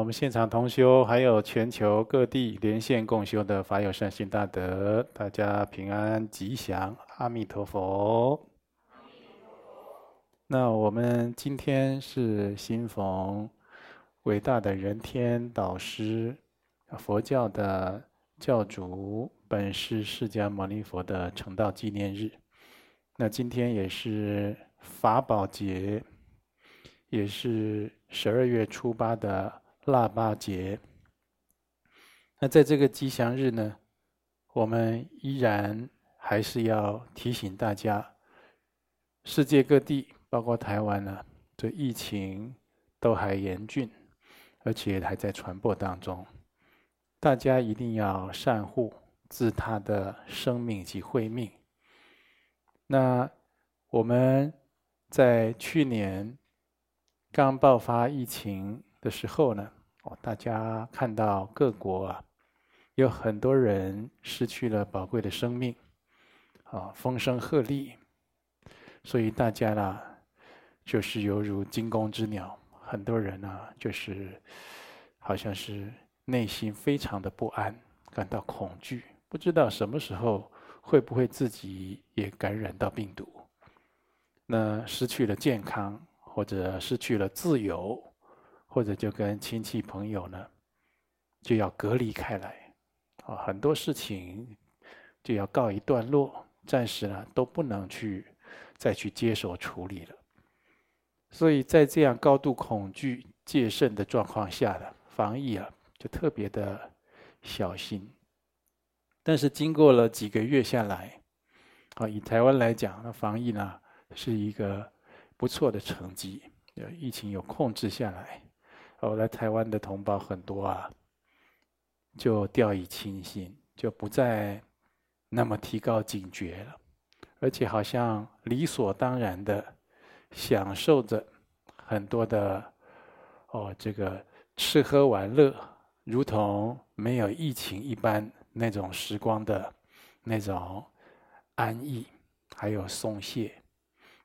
我们现场同修，还有全球各地连线共修的法友善心大德，大家平安吉祥，阿弥陀佛。那我们今天是新逢伟大的人天导师，佛教的教主本师释迦牟尼佛的成道纪念日。那今天也是法宝节，也是十二月初八的腊八节。那在这个吉祥日呢，我们依然还是要提醒大家，世界各地，包括台湾呢，这疫情都还严峻，而且还在传播当中。大家一定要善护自他的生命及慧命。那我们在去年刚爆发疫情的时候呢，哦，大家看到各国啊，有很多人失去了宝贵的生命，啊，风声鹤唳，所以大家呢，就是犹如惊弓之鸟，很多人呢，就是好像是内心非常的不安，感到恐惧，不知道什么时候。会不会自己也感染到病毒？那失去了健康，或者失去了自由，或者就跟亲戚朋友呢，就要隔离开来，啊，很多事情就要告一段落，暂时呢都不能去再去接手处理了。所以在这样高度恐惧、戒慎的状况下呢防疫啊，就特别的小心。但是经过了几个月下来，啊，以台湾来讲，那防疫呢是一个不错的成绩，疫情有控制下来。后来台湾的同胞很多啊，就掉以轻心，就不再那么提高警觉了，而且好像理所当然的享受着很多的哦，这个吃喝玩乐，如同没有疫情一般。那种时光的，那种安逸，还有松懈，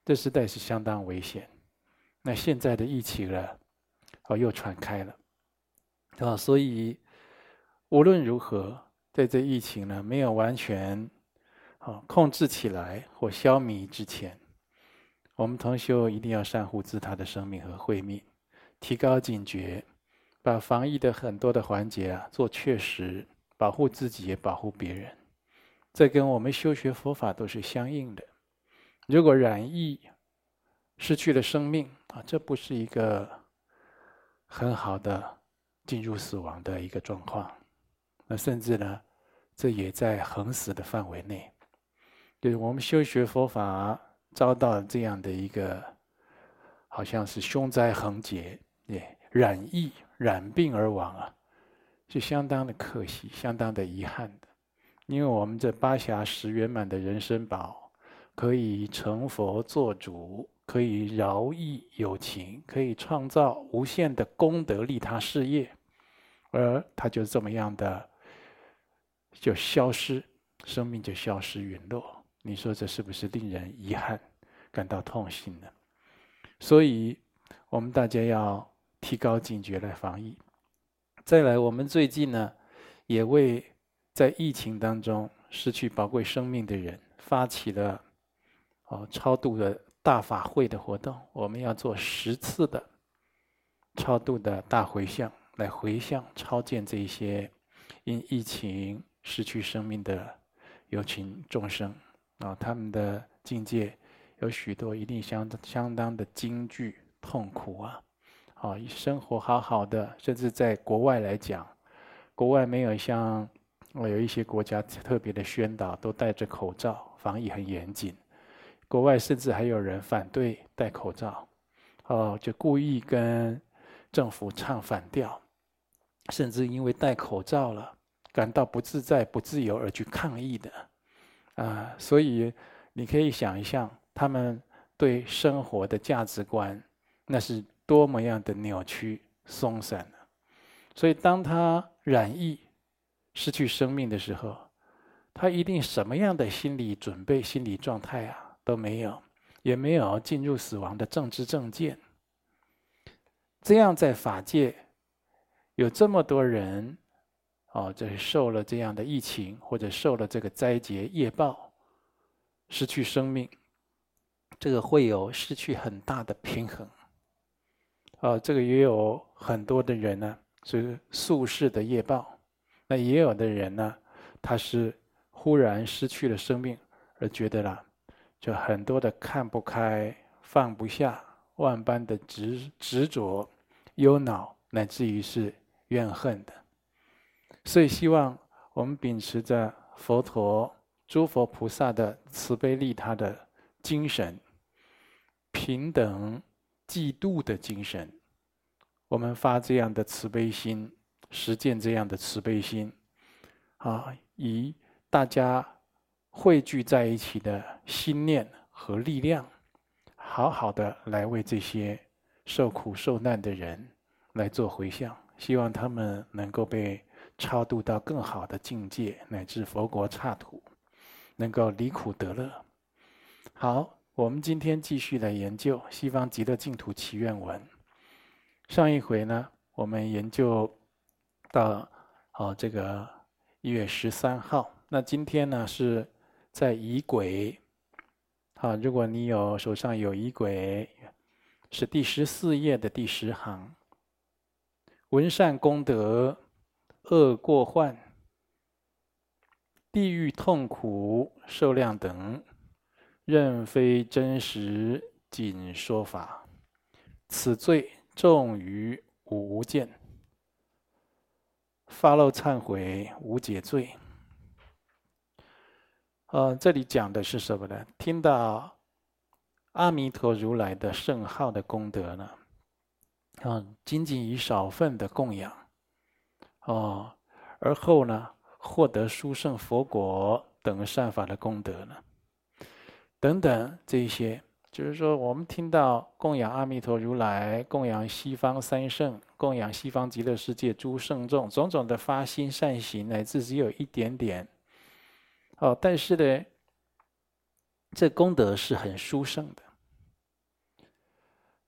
这实在是相当危险。那现在的疫情了，哦，又传开了，啊，所以无论如何，在这疫情呢没有完全啊控制起来或消弭之前，我们同修一定要善护自他的生命和慧命，提高警觉，把防疫的很多的环节啊做确实。保护自己也保护别人，这跟我们修学佛法都是相应的。如果染疫失去了生命啊，这不是一个很好的进入死亡的一个状况。那甚至呢，这也在横死的范围内。就是我们修学佛法遭到这样的一个，好像是凶灾横劫，也染疫染病而亡啊。是相当的可惜，相当的遗憾的，因为我们这八暇十圆满的人生宝，可以成佛做主，可以饶益有情，可以创造无限的功德利他事业，而他就这么样的就消失，生命就消失陨落。你说这是不是令人遗憾，感到痛心呢？所以，我们大家要提高警觉来防疫。再来，我们最近呢，也为在疫情当中失去宝贵生命的人发起了哦超度的大法会的活动。我们要做十次的超度的大回向，来回向超荐这一些因疫情失去生命的有情众生啊，他们的境界有许多一定相相当的惊惧痛苦啊。啊，生活好好的，甚至在国外来讲，国外没有像我有一些国家特别的宣导，都戴着口罩，防疫很严谨。国外甚至还有人反对戴口罩，哦，就故意跟政府唱反调，甚至因为戴口罩了感到不自在、不自由而去抗议的，啊，所以你可以想一想，他们对生活的价值观，那是。多么样的扭曲松散呢？所以当他染疫、失去生命的时候，他一定什么样的心理准备、心理状态啊都没有，也没有进入死亡的正知正见。这样在法界有这么多人，哦，这受了这样的疫情，或者受了这个灾劫业报，失去生命，这个会有失去很大的平衡。哦，这个也有很多的人呢，是宿世的业报，那也有的人呢，他是忽然失去了生命，而觉得啦，就很多的看不开、放不下，万般的执执着、忧恼，乃至于是。怨恨的，所以希望我们秉持着佛陀、诸佛菩萨的慈悲利他的精神，平等济度的精神，我们发这样的慈悲心，实践这样的慈悲心，啊，以大家汇聚在一起的心念和力量，好好的来为这些受苦受难的人来做回向。希望他们能够被超度到更好的境界，乃至佛国刹土，能够离苦得乐。好，我们今天继续来研究《西方极乐净土祈愿文》。上一回呢，我们研究到哦这个一月十三号。那今天呢是在仪轨。好，如果你有手上有仪轨，是第十四页的第十行。闻善功德，恶过患，地狱痛苦受量等，任非真实，仅说法。此罪重于无间，发露忏悔，无解罪。呃，这里讲的是什么呢？听到阿弥陀如来的圣号的功德呢？啊，仅仅以少分的供养，哦，而后呢，获得殊胜佛果等善法的功德呢，等等这些，就是说，我们听到供养阿弥陀如来，供养西方三圣，供养西方极乐世界诸圣众，种种的发心善行，乃至只有一点点，哦，但是呢，这功德是很殊胜的，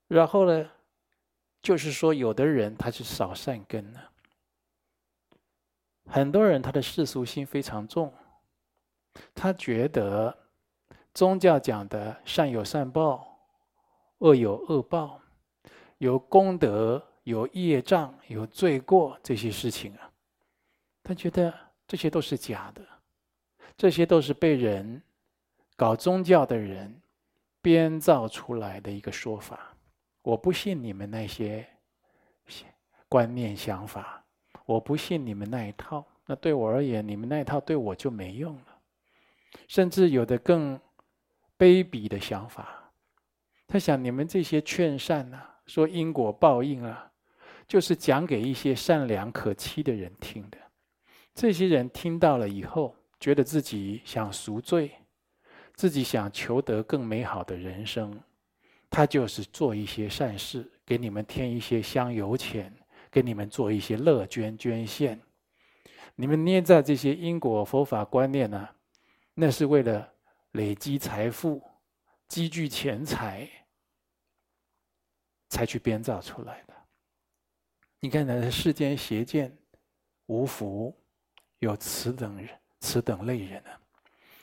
然后呢，就是说，有的人他是少善根呢，很多人他的世俗心非常重，他觉得宗教讲的善有善报，恶有恶报，有功德、有业障、有罪过这些事情啊，他觉得这些都是假的，这些都是被人搞宗教的人编造出来的一个说法。我不信你们那些观念想法，我不信你们那一套。那对我而言，你们那一套对我就没用了。甚至有的更卑鄙的想法，他想你们这些劝善啊，说因果报应啊，就是讲给一些善良可欺的人听的。这些人听到了以后，觉得自己想赎罪，自己想求得更美好的人生。他就是做一些善事，给你们添一些香油钱，给你们做一些乐捐捐献。你们捏造这些因果佛法观念呢，那是为了累积财富、积聚钱财，才去编造出来的。你看，那世间邪见无福，有此等人、此等类人啊，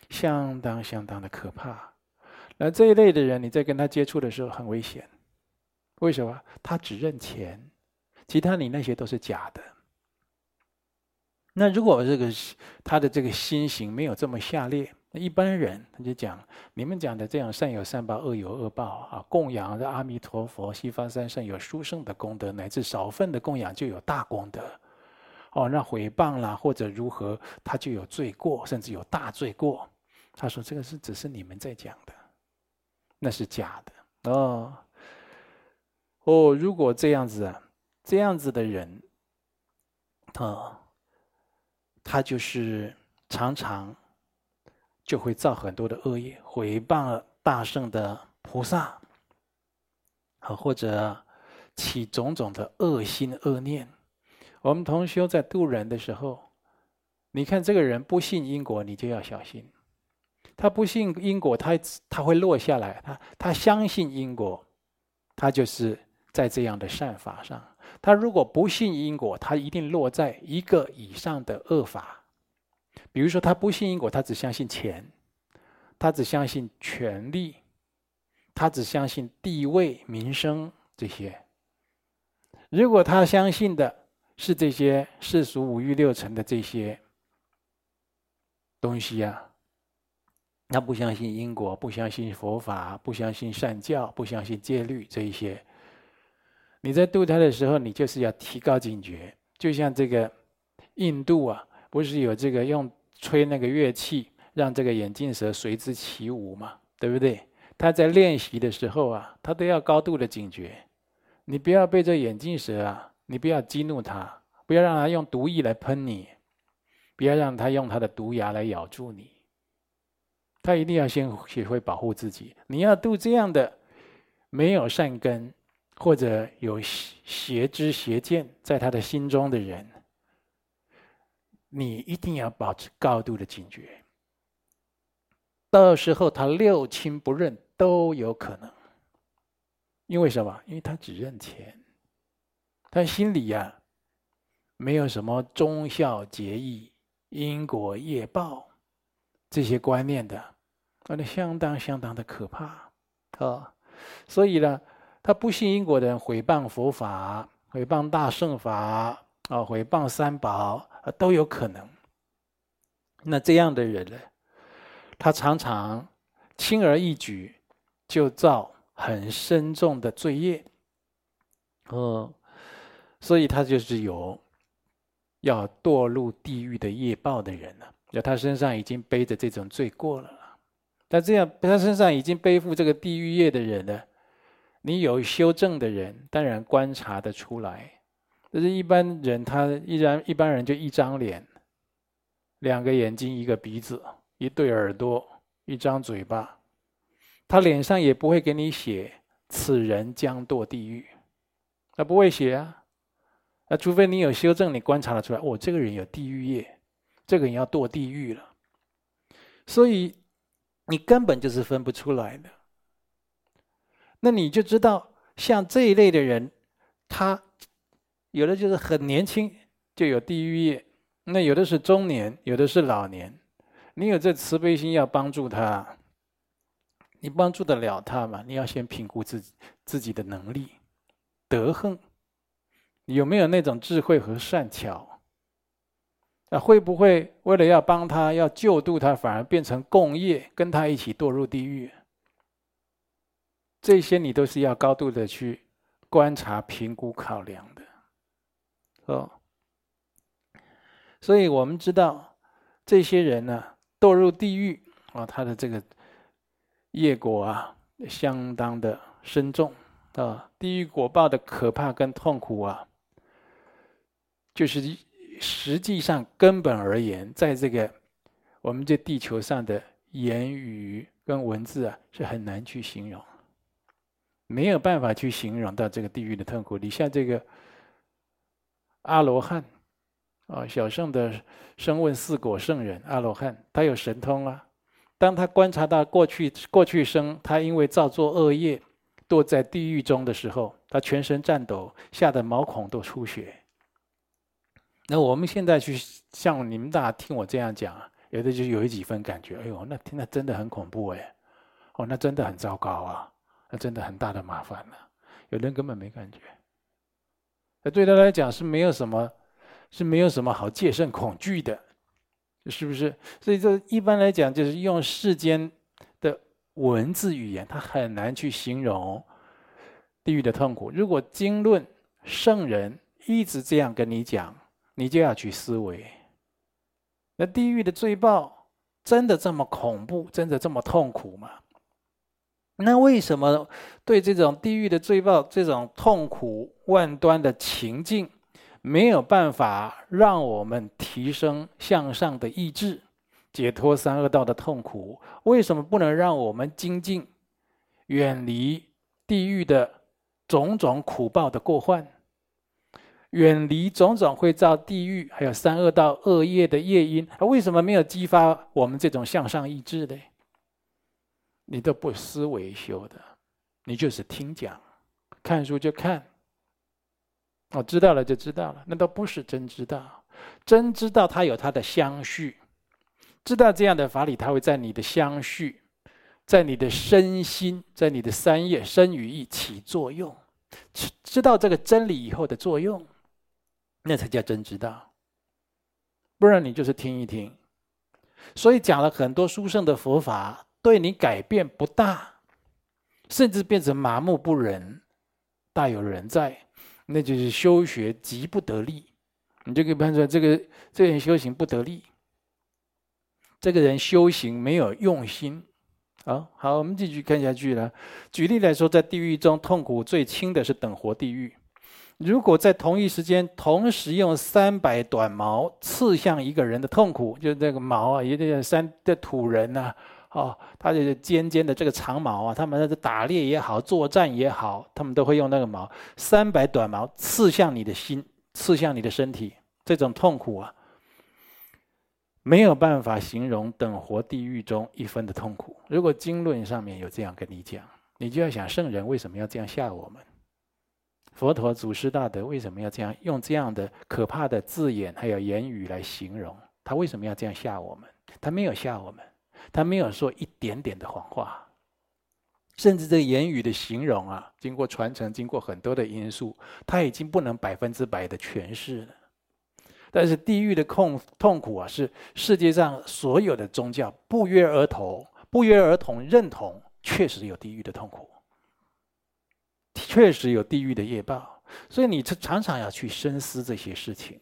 相当相当的可怕。那这一类的人，你在跟他接触的时候很危险。为什么？他只认钱，其他你那些都是假的。那如果这个他的这个心行没有这么下劣，那一般人他就讲：你们讲的这样善有善报，恶有恶报啊！供养的阿弥陀佛、西方三圣有殊胜的功德，乃至少分的供养就有大功德。哦，那毁谤啦或者如何，他就有罪过，甚至有大罪过。他说：这个是只是你们在讲的。那是假的哦哦，如果这样子啊，这样子的人，啊，他就是常常就会造很多的恶业，毁谤大圣的菩萨，啊，或者起种种的恶心恶念。我们同修在度人的时候，你看这个人不信因果，你就要小心。他不信因果，他他会落下来。他他相信因果，他就是在这样的善法上。他如果不信因果，他一定落在一个以上的恶法。比如说，他不信因果，他只相信钱，他只相信权力，他只相信地位、名声这些。如果他相信的是这些世俗五欲六尘的这些东西啊，他不相信因果，不相信佛法，不相信善教，不相信戒律这一些。你在度他的时候，你就是要提高警觉。就像这个印度啊，不是有这个用吹那个乐器，让这个眼镜蛇随之起舞嘛，对不对？他在练习的时候啊，他都要高度的警觉。你不要被这眼镜蛇啊，你不要激怒他，不要让他用毒液来喷你，不要让他用他的毒牙来咬住你。他一定要先学会保护自己。你要度这样的没有善根或者有邪知邪见在他的心中的人，你一定要保持高度的警觉。到时候他六亲不认都有可能。因为什么？因为他只认钱，但心里呀、没有什么忠孝节义、因果业报这些观念的，那相当相当的可怕啊、所以呢，他不信因果的人毁谤佛法、毁谤大圣法啊、毁谤三宝啊，都有可能。那这样的人呢，他常常轻而易举就造。很深重的罪业，哦，所以他就是有要堕入地狱的业报的人了。就他身上已经背着这种罪过了。他这样，他身上已经背负这个地狱业的人呢，你有修正的人，当然观察得出来。但是一般人，他依然一般人就一张脸，两个眼睛，一个鼻子，一对耳朵，一张嘴巴。他脸上也不会给你写“此人将堕地狱”，他不会写啊。那除非你有修正，你观察得出来，哦，这个人有地狱业，这个人要堕地狱了。所以你根本就是分不出来的。那你就知道，像这一类的人，他有的就是很年轻就有地狱业，那有的是中年，有的是老年。你有这慈悲心，要帮助他。你帮助得了他吗？你要先评估自己自己的能力、德行，有没有那种智慧和善巧？那会不会为了要帮他、要救度他，反而变成共业，跟他一起堕入地狱？这些你都是要高度的去观察、评估、考量的，哦。所以我们知道，这些人呢，堕入地狱啊，他的这个。业果啊，相当的深重啊！地狱果报的可怕跟痛苦啊，就是实际上根本而言，在这个我们这地球上的言语跟文字啊，是很难去形容，没有办法去形容到这个地狱的痛苦。你像这个阿罗汉啊，小圣的声问四果圣人阿罗汉，他有神通啊。当他观察到过去过去生，他因为造作恶业，堕在地狱中的时候，他全身颤抖，吓得毛孔都出血。那我们现在去像你们大家听我这样讲，有的就有几分感觉，哎呦，那听那真的很恐怖哎，哦，那真的很糟糕啊，那真的很大的麻烦了。有人根本没感觉，那对他来讲是没有什么，是没有什么好戒慎恐惧的。是不是？所以这一般来讲，就是用世间的文字语言，他很难去形容地狱的痛苦。如果经论圣人一直这样跟你讲，你就要去思维：那地狱的罪报真的这么恐怖，真的这么痛苦吗？那为什么对这种地狱的罪报、这种痛苦万端的情境，没有办法让我们提升向上的意志，解脱三恶道的痛苦。为什么不能让我们精进，远离地狱的种种苦报的过患，远离种种会造地狱还有三恶道恶业的业因？为什么没有激发我们这种向上意志呢？你都不思维修的，你就是听讲，看书就看。我知道了就知道了，那都不是真知道。真知道它有它的相续，知道这样的法理，它会在你的相续，在你的身心，在你的三业身语意起作用。知道这个真理以后的作用，那才叫真知道。不然你就是听一听。所以讲了很多书圣的佛法，对你改变不大，甚至变成麻木不仁，大有人在，那就是修学极不得力。你就可以判断这个这个人修行不得力，这个人修行没有用心。好，好，我们继续看下去了。举例来说，在地狱中痛苦最轻的是等活地狱。如果在同一时间同时用三百短矛刺向一个人的痛苦，就是这个矛啊，一个三的土人呐，哦，他这个尖尖的这个长矛啊，他们在打猎也好，作战也好，他们都会用那个矛，三百短矛刺向你的心。刺向你的身体，这种痛苦啊，没有办法形容等活地狱中一分的痛苦。如果经论上面有这样跟你讲，你就要想圣人为什么要这样吓我们？佛陀祖师大德为什么要这样用这样的可怕的字眼还有言语来形容？他为什么要这样吓我们？他没有吓我们，他没有说一点点的谎话。甚至这个言语的形容啊，经过传承，经过很多的因素，他已经不能百分之百的诠释了。但是地狱的痛痛苦啊，是世界上所有的宗教不约而同、不约而同认同，确实有地狱的痛苦，确实有地狱的业报。所以你常常要去深思这些事情。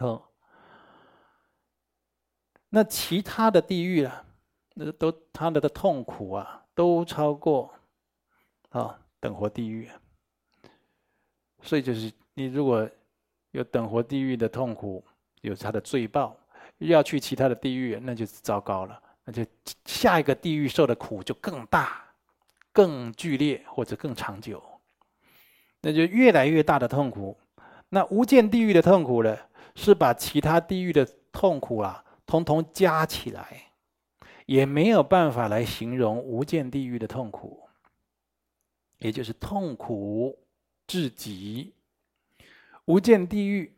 哦，那其他的地狱啊，那都他的的痛苦啊。都超过，啊，等活地狱，所以就是你如果有等活地狱的痛苦，有他的罪报，要去其他的地狱，那就糟糕了，那就下一个地狱受的苦就更大、更剧烈或者更长久，那就越来越大的痛苦。那无间地狱的痛苦呢，是把其他地狱的痛苦啊，通通加起来。也没有办法来形容无间地狱的痛苦，也就是痛苦至极。无间地狱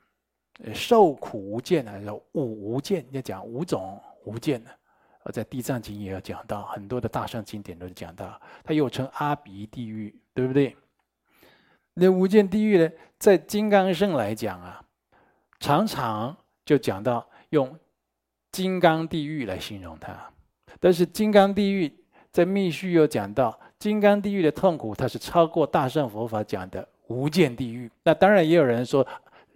受苦无间啊，叫五无间，要讲五种无间呢。而在地藏经也有讲到，很多的大乘经典都讲到，它又称阿鼻地狱，对不对？那无间地狱呢，在金刚圣来讲啊，常常就讲到用金刚地狱来形容它。但是金刚地狱在密续又讲到，金刚地狱的痛苦，它是超过大乘佛法讲的无间地狱。那当然也有人说，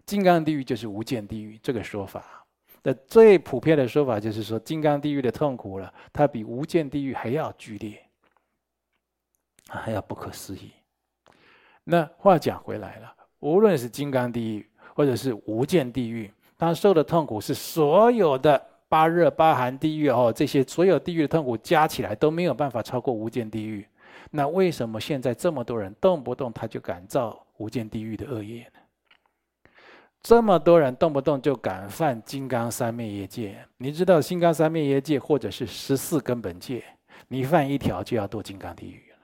金刚地狱就是无间地狱这个说法。那最普遍的说法就是说，金刚地狱的痛苦了，它比无间地狱还要剧烈，还要不可思议。那话讲回来了，无论是金刚地狱或者是无间地狱，它受的痛苦是所有的。八热八寒地狱哦，这些所有地狱的痛苦加起来都没有办法超过无间地狱。那为什么现在这么多人动不动他就敢造无间地狱的恶业呢？这么多人动不动就敢犯金刚三昧耶戒？你知道金刚三昧耶戒或者是十四根本戒，你犯一条就要堕金刚地狱了。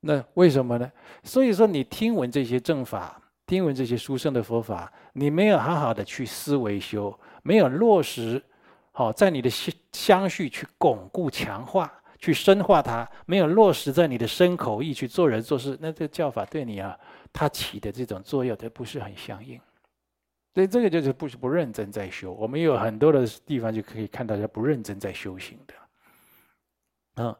那为什么呢？所以说你听闻这些正法。听闻这些书生的佛法，你没有好好的去思维修，没有落实好在你的相相续去巩固、强化、去深化它，没有落实在你的身口意去做人做事，那这个教法对你啊，它起的这种作用，它不是很相应。所以这个就是不是不认真在修。我们有很多的地方就可以看到，他不认真在修行的。嗯，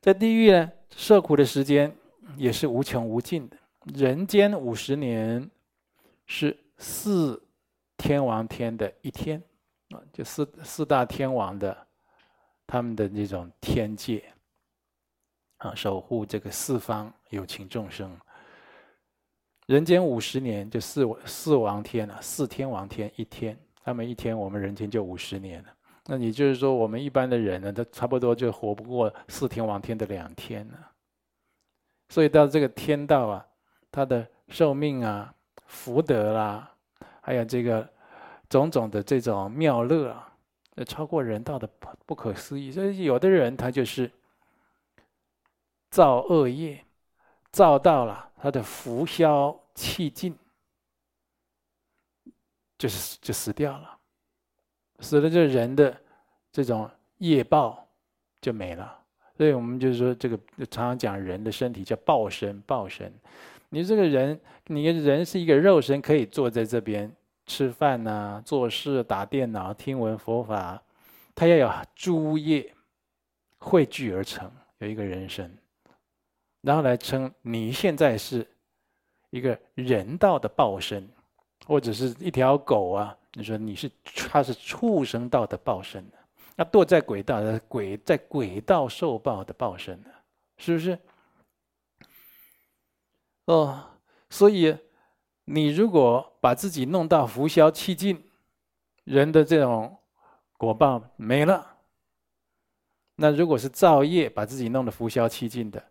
在地狱呢，受苦的时间也是无穷无尽的。人间五十年是四天王天的一天啊，就四四大天王的他们的那种天界啊，守护这个四方有情众生。人间五十年就四四王天了，四天王天一天，他们一天，我们人间就五十年了。那也就是说，我们一般的人呢，他差不多就活不过四天王天的两天了。所以到这个天道啊。他的寿命啊，福德啦、还有这个种种的这种妙乐啊，超过人道的不可思议。所以有的人他就是造恶业，造到了他的福消气尽，就是就死掉了，死了，这人的这种业报就没了。所以我们就是说，这个常常讲人的身体叫报身，报身。你这个人，你人是一个肉身，可以坐在这边吃饭呐、做事、打电脑、听闻佛法，他要有诸业汇聚而成，有一个人身，然后来称你现在是一个人道的报身，或者是一条狗啊，你说你是它是畜生道的报身，那堕在鬼道的鬼在鬼道受报的报身呢，是不是？哦，所以你如果把自己弄到福消气尽，人的这种果报没了。那如果是造业把自己弄得福消气尽的，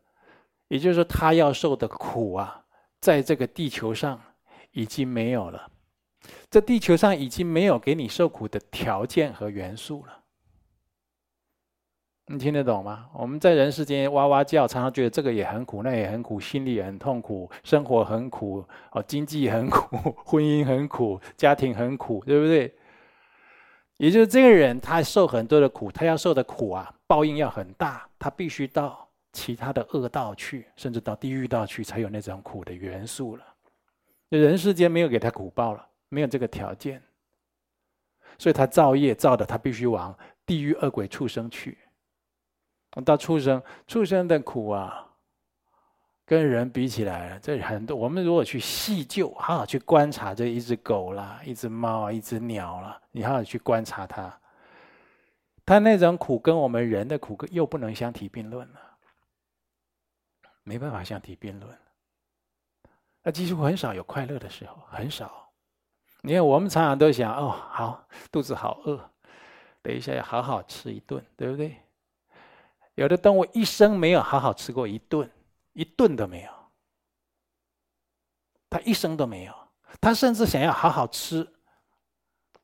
也就是说他要受的苦啊，在这个地球上已经没有了，这地球上已经没有给你受苦的条件和元素了。你听得懂吗？我们在人世间哇哇叫，常常觉得这个也很苦，那也很苦，心里也很痛苦，生活很苦，哦，经济很苦，婚姻很苦，家庭很苦，对不对？也就是这个人，他受很多的苦，他要受的苦啊，报应要很大，他必须到其他的恶道去，甚至到地狱道去，才有那种苦的元素了。人世间没有给他苦报了，没有这个条件，所以他造业造的，他必须往地狱恶鬼畜生去。到畜生，畜生的苦啊，跟人比起来，这很多。我们如果去细究，好好去观察这一只狗啦，一只猫啊，一只鸟啦，你好好去观察它，它那种苦跟我们人的苦又不能相提并论了，没办法相提并论。那几乎很少有快乐的时候，很少。你看，我们常常都想，哦，好，肚子好饿，等一下要好好吃一顿，对不对？有的动物一生没有好好吃过一顿，一顿都没有。它一生都没有，它甚至想要好好吃。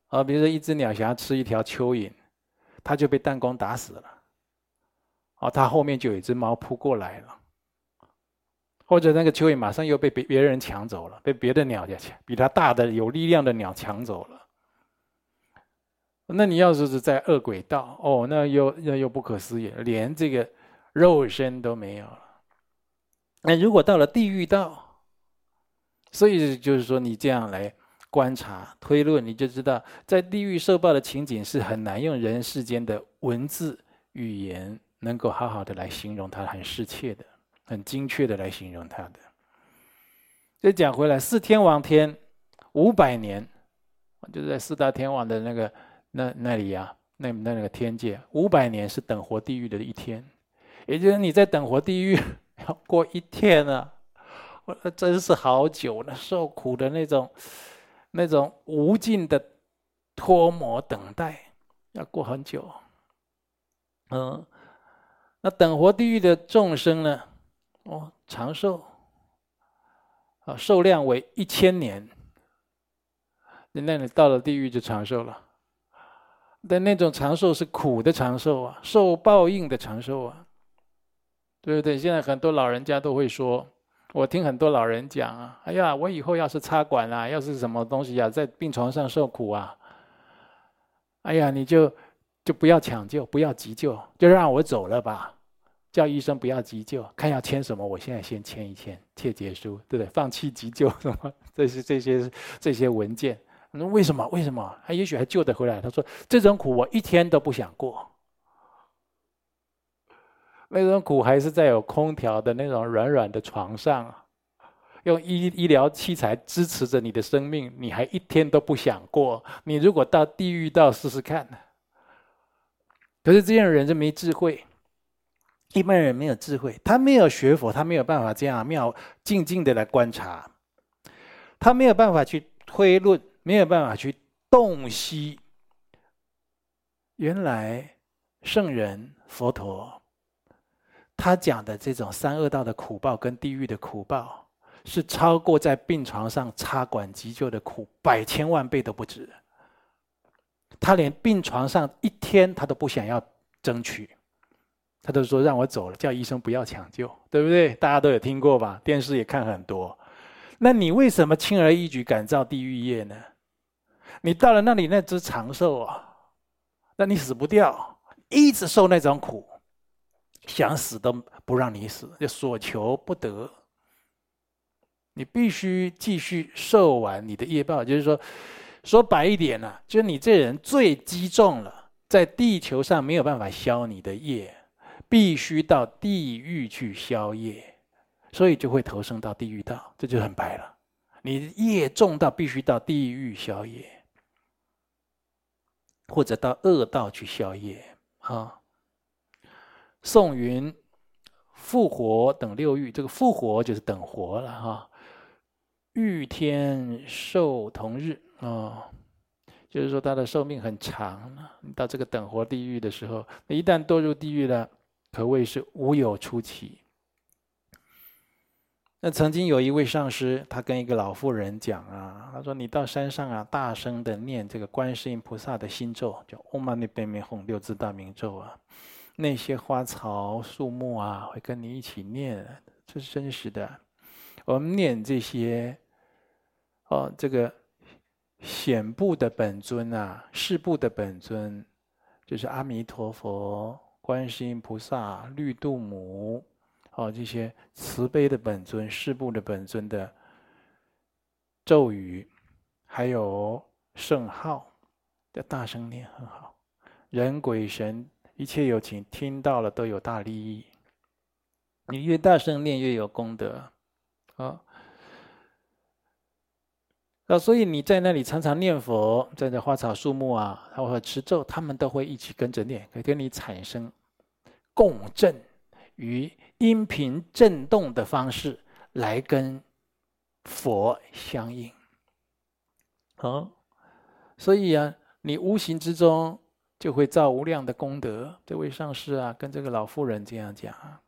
啊，比如说一只鸟想要吃一条蚯蚓，它就被弹弓打死了。哦，它后面就有一只猫扑过来了，或者那个蚯蚓马上又被别别人抢走了，被别的鸟家抢，比它大的有力量的鸟抢走了。那你要是是在恶鬼道哦，那又那又不可思议，连这个肉身都没有了。那如果到了地狱道，所以就是说你这样来观察推论，你就知道在地狱受报的情景是很难用人世间的文字语言能够好好的来形容它，很适切的、很精确的来形容它的。再讲回来，四天王天五百年，就在四大天王的那个。那那里呀、啊，那那那个天界五百年是等活地狱的一天，也就是你在等活地狱要过一天啊，我真是好久了，受苦的那种那种无尽的拖磨等待，要过很久。嗯，那等活地狱的众生呢？哦，长寿啊，寿量为一千年，那你到了地狱就长寿了。但那种长寿是苦的长寿啊，受报应的长寿啊，对不对？现在很多老人家都会说，我听很多老人讲啊，哎呀，我以后要是插管啊，要是什么东西啊，在病床上受苦啊，哎呀，你就就不要抢救，不要急救，就让我走了吧，叫医生不要急救，看要签什么，我现在先签一签切结书，对不对？放弃急救什么，这些这些这些文件。那为什么？为什么？他也许还救得回来。他说：“这种苦我一天都不想过。那种苦还是在有空调的那种软软的床上，用医医疗器材支持着你的生命，你还一天都不想过。你如果到地狱道试试看。可是这样的人就没智慧，一般人没有智慧，他没有学佛，他没有办法这样妙静静的来观察，他没有办法去推论。”没有办法去洞悉，原来圣人佛陀他讲的这种三恶道的苦报跟地狱的苦报，是超过在病床上插管急救的苦百千万倍都不止。他连病床上一天他都不想要争取，他都说让我走了，叫医生不要抢救，对不对？大家都有听过吧？电视也看很多。那你为什么轻而易举敢造地狱业呢？你到了那里，那只长寿啊，那你死不掉，一直受那种苦，想死都不让你死，就所求不得。你必须继续受完你的业报，就是说，说白一点呢、啊，就是你这人最积重了，在地球上没有办法消你的业，必须到地狱去消业。所以就会投生到地狱道，这就很白了。你业重到必须到地狱消业，或者到恶道去消业啊。颂云复活等六欲，这个复活就是等活了哈。欲天寿同日啊，就是说他的寿命很长。你到这个等活地狱的时候，一旦堕入地狱了，可谓是无有出奇。那曾经有一位上师，他跟一个老妇人讲啊，他说：“你到山上啊，大声的念这个观世音菩萨的心咒，叫唵嘛呢呗咪吽六字大明咒啊，那些花草树木啊，会跟你一起念，这是真实的。我们念这些，哦，这个显部的本尊啊，世部的本尊，就是阿弥陀佛、观世音菩萨、绿度母。”哦，这些慈悲的本尊、识部的本尊的咒语，还有圣号，要大声念很好。人鬼神一切有情听到了都有大利益。你越大声念越有功德，啊，啊，所以你在那里常常念佛，在这花草树木啊，或者持咒，他们都会一起跟着念，会跟你产生共振与。音频震动的方式来跟佛相应，啊，所以啊，你无形之中就会造无量的功德。这位上师啊，跟这个老妇人这样讲啊，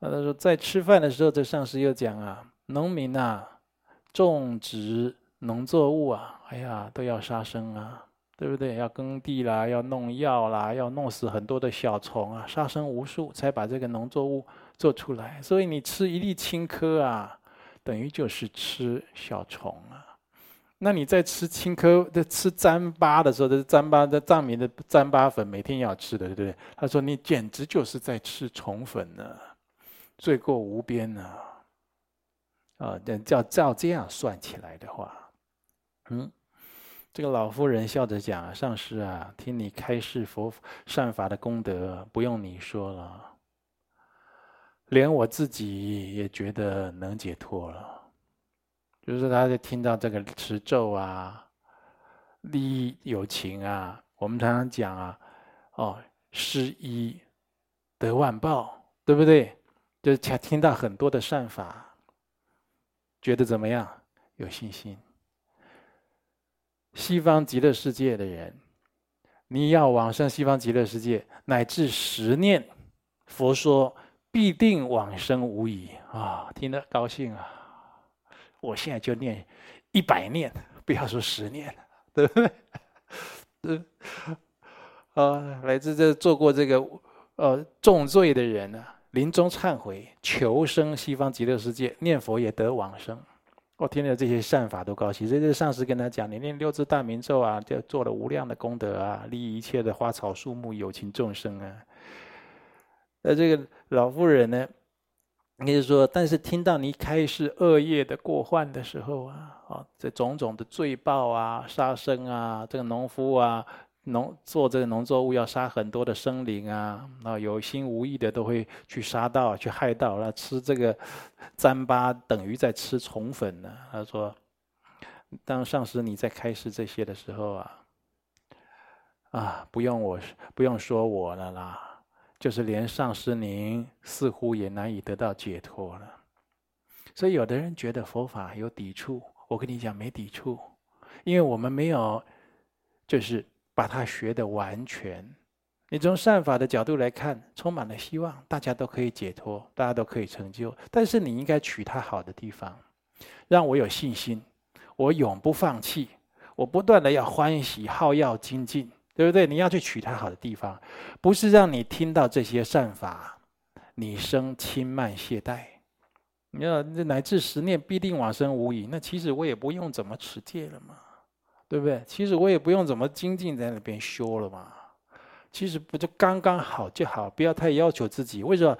那他说在吃饭的时候，这上师又讲啊，农民啊，种植农作物啊，哎呀，都要杀生啊。对不对？要耕地啦，要弄药啦，要弄死很多的小虫啊，杀生无数，才把这个农作物做出来。所以你吃一粒青稞啊，等于就是吃小虫啊。那你在吃青稞在吃糌粑的时候，这糌粑的藏民的糌粑粉每天要吃的，对不对？他说你简直就是在吃虫粉呢，罪过无边呢。啊，叫照这样算起来的话，嗯。这个老妇人笑着讲：“上师啊，听你开示佛善法的功德，不用你说了，连我自己也觉得能解脱了。就是他在听到这个持咒啊，利益有情啊，我们常常讲啊，哦，施一得万报，对不对？就是听到很多的善法，觉得怎么样？有信心。”西方极乐世界的人，你要往生西方极乐世界，乃至十念，佛说必定往生无疑啊！听得高兴啊！我现在就念一百念，不要说十念，对不对？对啊，来自这做过这个呃重罪的人啊，临终忏悔，求生西方极乐世界，念佛也得往生。我听了这些善法都高兴，所以这上师跟他讲：“你念六字大明咒啊，就做了无量的功德啊，利益一切的花草树木、有情众生啊。”那这个老妇人呢，你就说：“但是听到你开示恶业的过患的时候啊，啊，这种种的罪报啊，杀生啊，这个农夫啊。”农做这个农作物要杀很多的生灵啊，啊，有心无意的都会去杀到、去害到，那吃这个 糌粑等于在吃虫粉呢。他说：“当上师你在开示这些的时候啊，啊，不用我不用说我了啦，就是连上师您似乎也难以得到解脱了。所以有的人觉得佛法有抵触，我跟你讲没抵触，因为我们没有就是。”把它学得完全，你从善法的角度来看，充满了希望，大家都可以解脱，大家都可以成就。但是你应该取它好的地方，让我有信心，我永不放弃，我不断的要欢喜好要精进，对不对？你要去取它好的地方，不是让你听到这些善法，你生轻慢懈怠。你要乃至十念必定往生无疑，那其实我也不用怎么持戒了嘛，对不对？其实我也不用怎么精进在那边修了嘛，其实不就刚刚好就好，不要太要求自己。为什么？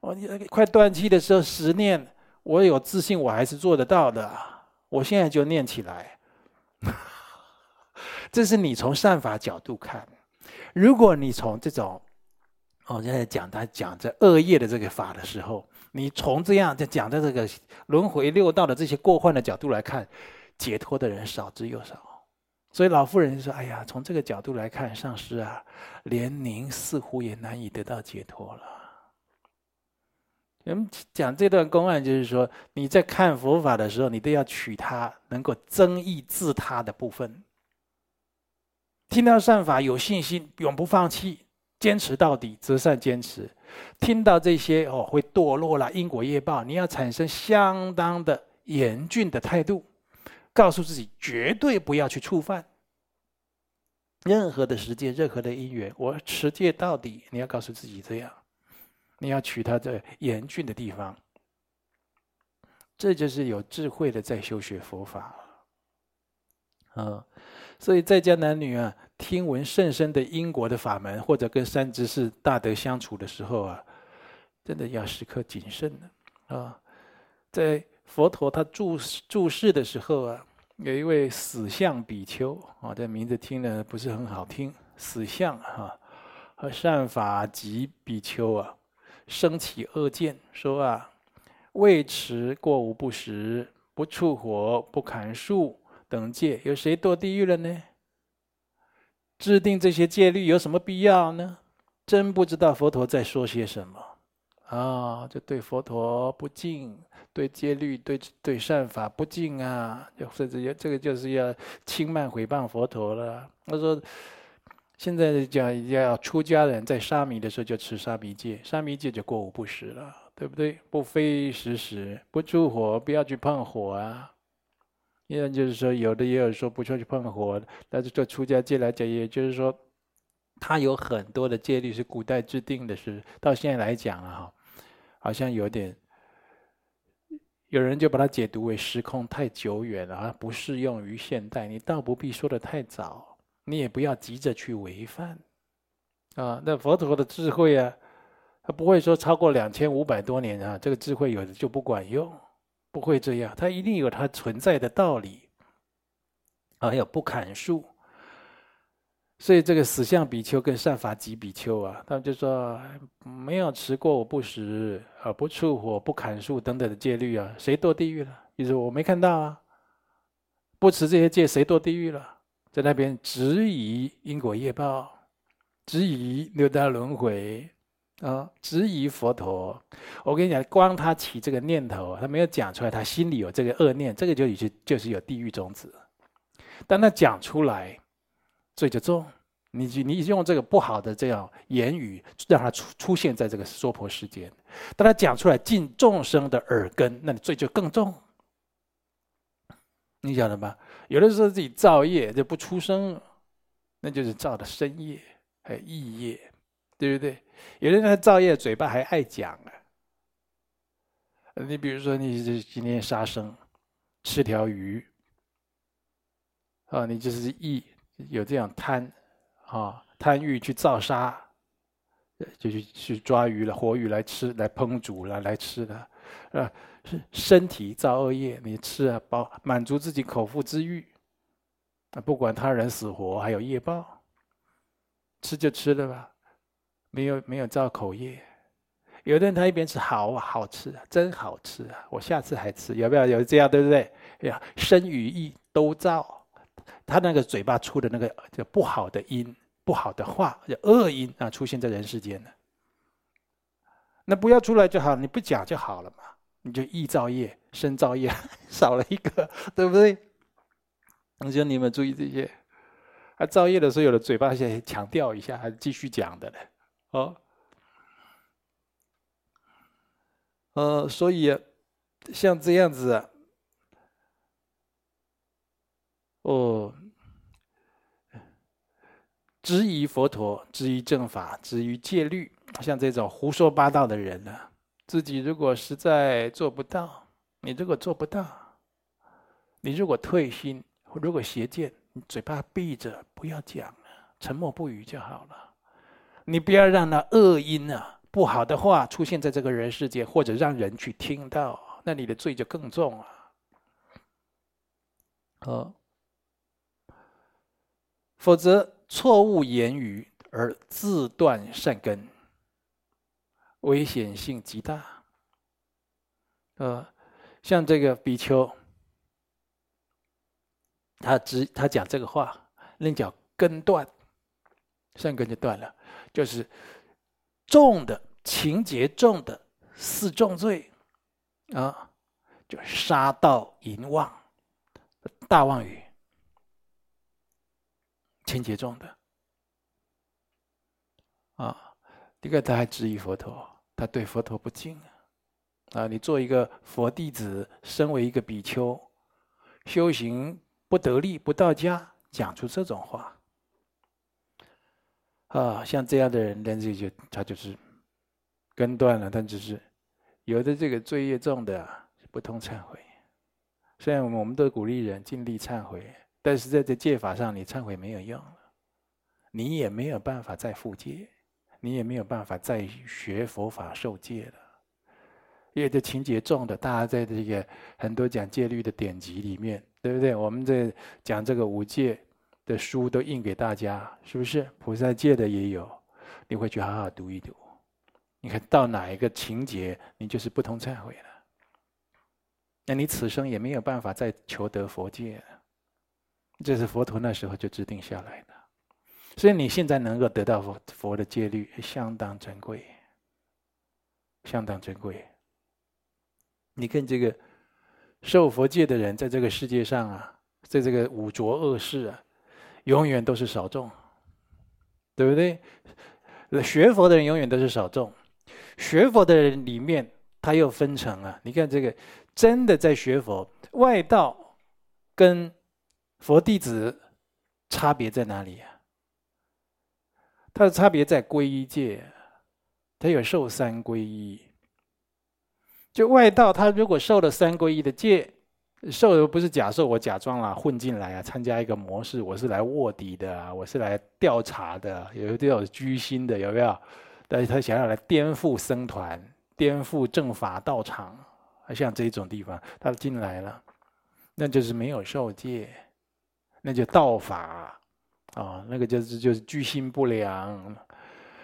我快断气的时候，十念我有自信，我还是做得到的。我现在就念起来。这是你从善法角度看，如果你从这种，我现在讲他讲这恶业的这个法的时候，你从这样在讲的这个轮回六道的这些过患的角度来看，解脱的人少之又少。所以老妇人说：“哎呀，从这个角度来看，上师啊，连您似乎也难以得到解脱了。”我们讲这段公案，就是说你在看佛法的时候，你都要取它能够增益自他的部分。听到善法有信心，永不放弃，坚持到底，择善坚持。听到这些哦，会堕落了因果业报，你要产生相当的严峻的态度，告诉自己绝对不要去触犯任何的时间、任何的因缘。我持戒到底，你要告诉自己这样，你要取他这严峻的地方。这就是有智慧的在修学佛法啊。所以在家男女啊，听闻甚深的因果的法门，或者跟三知识大德相处的时候啊，真的要时刻谨慎的啊。在佛陀他注注释的时候啊，有一位死相比丘啊，这名字听了不是很好听，死相哈和善法及比丘啊，生起恶见，说啊，未持过午不食，不触火，不砍树。等戒，有谁堕地狱了呢？制定这些戒律有什么必要呢？真不知道佛陀在说些什么啊！就对佛陀不敬，对戒律、对对善法不敬啊！就甚至要这个就是要轻慢毁谤佛陀了。他说，现在讲要出家人在沙弥的时候就持沙弥戒，沙弥戒就过午不食了，对不对？不非时食，不出火，不要去碰火啊。因为就是说，有的也有说不出去碰火，但是做出家戒来讲，也就是说，他有很多的戒律是古代制定的，是到现在来讲啊，哈，好像有点，有人就把它解读为时空太久远了啊，不适用于现代。你倒不必说的太早，你也不要急着去违反啊。那佛陀的智慧啊，他不会说超过两千五百多年啊，这个智慧有的就不管用。不会这样，它一定有它存在的道理。还有不砍树，所以这个死相比丘跟善法及比丘啊，他们就说没有持过我不食啊，不触火，不砍树等等的戒律啊，谁堕地狱了？意思我没看到啊，不持这些戒，谁堕地狱了？在那边质疑因果业报，质疑六道轮回。啊，质疑佛陀，我跟你讲，光他起这个念头，他没有讲出来，他心里有这个恶念，这个就已经就是有地狱种子。当他讲出来，罪就重。你你用这个不好的这样言语，让他出出现在这个娑婆世间，当他讲出来进众生的耳根，那你罪就更重。你晓得吗？有的时候自己造业就不出声，那就是造的身业还有意业。对不对？有的人造业，嘴巴还爱讲啊。你比如说，你今天杀生，吃条鱼，啊，你就是意有这样贪，啊，贪欲去造杀，就去去抓鱼了，活鱼来吃，来烹煮了，来吃的，啊，是身体造恶业，你吃啊，饱满足自己口腹之欲，不管他人死活，还有业报，吃就吃了吧。没有没有造口业，有的人他一边吃好，好吃啊，真好吃啊，我下次还吃，有没有有这样对不对？哎呀，身与意都造，他那个嘴巴出的那个就不好的音、不好的话、叫恶音啊，出现在人世间了。那不要出来就好，你不讲就好了嘛，你就易造业、身造业 少了一个，对不对？我说你们注意这些，啊，造业的时候有的嘴巴先强调一下，还是继续讲的呢。哦，呃，所以像这样子，哦，质疑佛陀、质疑正法、质疑戒律，像这种胡说八道的人呢，自己如果实在做不到，你如果做不到，你如果退心，如果邪见，你嘴巴闭着，不要讲，沉默不语就好了。你不要让那恶因啊、不好的话出现在这个人世间，或者让人去听到，那你的罪就更重了。哦，否则错误言语而自断善根，危险性极大。呃，像这个比丘，他只他讲这个话，那叫根断，善根就断了，就是重的情节重的四重罪啊，就杀盗淫妄。大妄语，情节重的啊！第二个，他还质疑佛陀，他对佛陀不敬啊！啊，你做一个佛弟子，身为一个比丘，修行不得力，不到家，讲出这种话啊！像这样的人，但是就他就是根断了，但只是有的这个罪业重的，不通忏悔。虽然我们我们都鼓励人尽力忏悔，但是在这戒法上，你忏悔没有用了，你也没有办法再复戒，你也没有办法再学佛法受戒了。因为这情节重的，大家在这个很多讲戒律的典籍里面，对不对？我们在讲这个五戒的书都印给大家，是不是？菩萨戒的也有，你会去好好读一读。你看到哪一个情节，你就是不通忏悔了。那你此生也没有办法再求得佛戒了，这是佛陀那时候就制定下来的。所以你现在能够得到佛佛的戒律，相当珍贵，相当珍贵。你看这个受佛戒的人，在这个世界上啊，在这个五浊恶世啊，永远都是少众，对不对？学佛的人永远都是少众，学佛的人里面，他又分成啊，你看这个。真的在学佛，外道跟佛弟子差别在哪里呀？他的差别在皈依戒，他有受三皈依。就外道，他如果受了三皈依的戒，受的不是假受，我假装啊混进来啊，参加一个模式，我是来卧底的，我是来调查的，有这种居心的有没有？但是他想要来颠覆僧团，颠覆正法道场。像这种地方，他进来了，那就是没有受戒，那就道法啊、那个就是就是居心不良。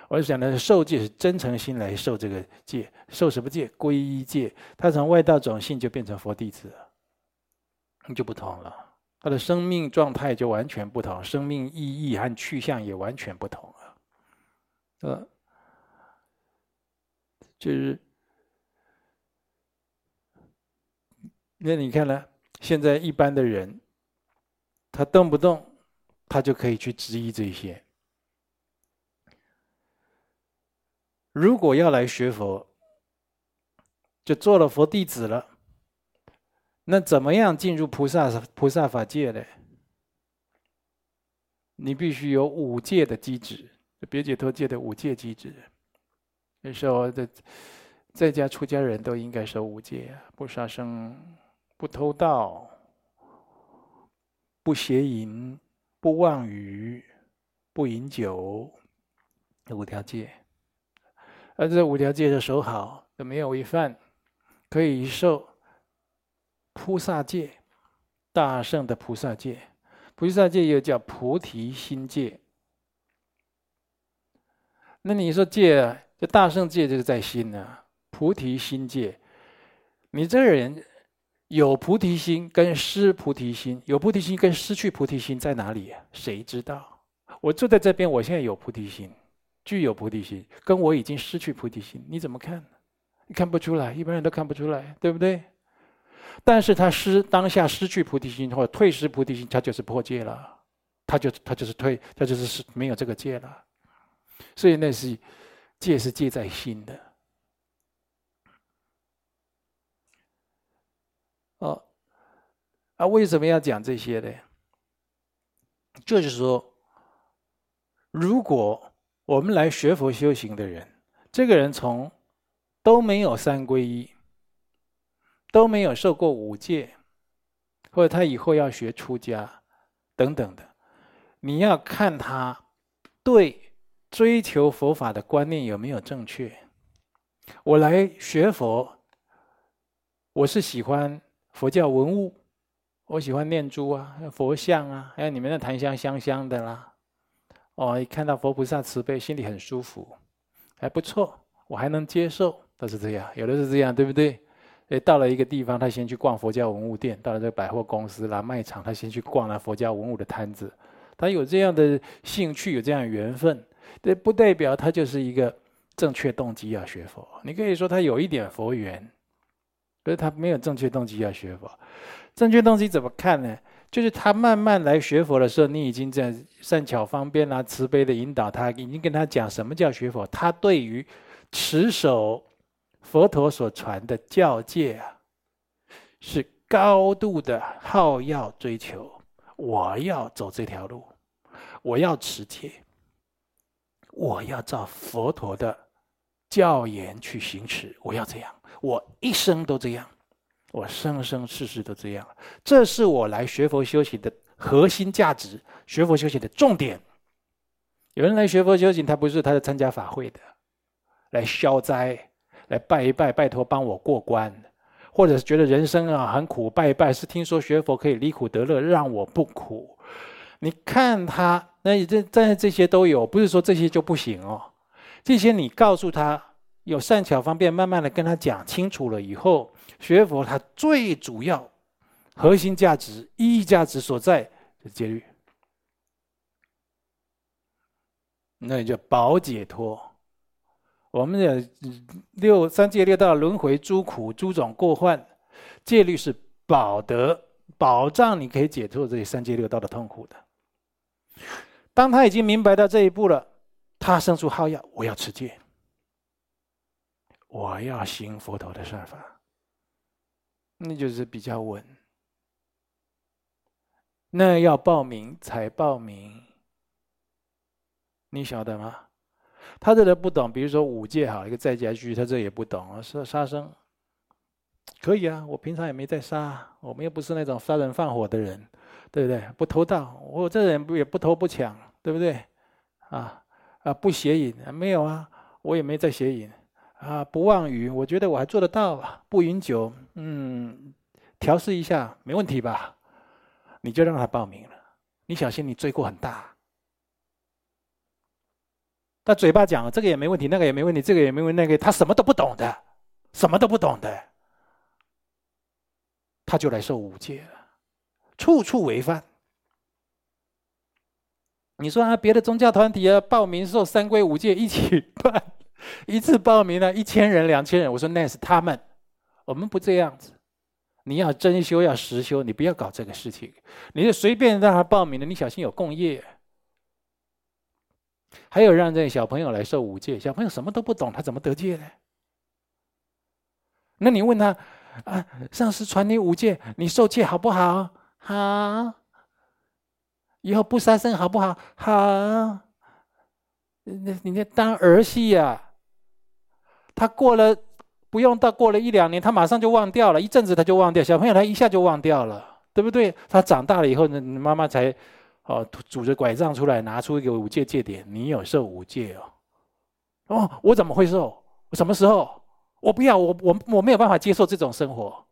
我想的是受戒是真诚心来受这个戒，受什么戒？皈依戒。他从外道种姓就变成佛弟子了，就不同了。他的生命状态就完全不同，生命意义和去向也完全不同了。呃，就是。那你看呢？现在一般的人，他动不动，他就可以去质疑这些。如果要来学佛，就做了佛弟子了，那怎么样进入菩萨菩萨法界呢？你必须有五戒的机制，别解脱戒的五戒机制。那时候的在家出家人都应该守五戒，不杀生。不偷盗，不邪淫，不妄语，不饮酒，这五条戒。而这五条戒的守好，就没有违犯，可以受菩萨戒，大圣的菩萨戒。菩萨戒又叫菩提心戒。那你说戒，这大圣戒就是在心、啊。菩提心戒，你这个人。有菩提心跟失菩提心，有菩提心跟失去菩提心在哪里？谁知道？我坐在这边，我现在有菩提心，具有菩提心，跟我已经失去菩提心，你怎么看？你看不出来，一般人都看不出来，对不对？但是他失当下失去菩提心或者退失菩提心，他就是破戒了，他就他就是退，他就是没有这个戒了。所以那是戒是戒在心的。哦，啊，为什么要讲这些呢？就是说，如果我们来学佛修行的人，这个人从都没有三皈依，都没有受过五戒，或者他以后要学出家等等的，你要看他对追求佛法的观念有没有正确。我来学佛，我是喜欢佛教文物，我喜欢念珠啊、佛像啊，还有你们的檀香香香的啦。哦，一看到佛菩萨慈悲，心里很舒服，还不错，我还能接受，都是这样，有的是这样，对不对？诶，到了一个地方，他先去逛佛教文物店；到了这个百货公司啦、卖场，他先去逛了佛教文物的摊子。他有这样的兴趣，有这样的缘分，这不代表他就是一个正确动机要学佛。你可以说他有一点佛缘，可是他没有正确动机要学佛。正确动机怎么看呢？就是他慢慢来学佛的时候，你已经在善巧方便啊、慈悲的引导他，已经跟他讲什么叫学佛。他对于持守佛陀所传的教戒啊，是高度的好要追求。我要走这条路，我要持戒，我要照佛陀的教言去行持。我要这样，我一生都这样。我生生世世都这样，这是我来学佛修行的核心价值，学佛修行的重点。有人来学佛修行，他不是他是参加法会的，来消灾，来拜一拜，拜托帮我过关，或者是觉得人生啊很苦，拜一拜是听说学佛可以离苦得乐，让我不苦。你看他，那这但是这些都有，不是说这些就不行哦。这些你告诉他，有善巧方便，慢慢的跟他讲清楚了以后。学佛，他最主要核心价值、意义价值所在是戒律，那也叫保解脱。我们的六三界六道轮回诸苦诸种过患，戒律是保得保障你可以解脱这些三界六道的痛苦的。当他已经明白到这一步了，他生出好要，我要持戒，我要行佛陀的算法。那就是比较稳，那要报名才报名，你晓得吗？他这都不懂，比如说五戒好，一个在家居，他这也不懂啊。杀杀生可以啊，我平常也没在杀，我们又不是那种杀人放火的人，对不对？不偷盗，我这人不也不偷不抢，对不对？啊啊，不邪淫啊，没有啊，我也没在邪淫。啊，不妄语，我觉得我还做得到啊。不饮酒，嗯，调试一下，没问题吧？你就让他报名了，你小心你罪过很大。他嘴巴讲这个也没问题，那个也没问题，这个也没问题，那个他什么都不懂的，什么都不懂的，他就来受五戒了，处处违犯。你说啊，别的宗教团体啊，报名受三皈五戒一起办。一次报名了一千人、两千人，我说那是他们，我们不这样子。你要真修，要实修，你不要搞这个事情。你就随便让他报名了，你小心有共业。还有让这个小朋友来受五戒，小朋友什么都不懂，他怎么得戒呢？那你问他啊，上师传你五戒，你受戒好不好？好。以后不杀生好不好？好。那你那当儿戏呀？他过了不用到过了一两年，他马上就忘掉了，一阵子他就忘掉。小朋友他一下就忘掉了，对不对？他长大了以后呢，你妈妈才哦拄着拐杖出来，拿出一个五戒戒点，你有受五戒哦？哦，我怎么会受？什么时候？我不要，我我我没有办法接受这种生活，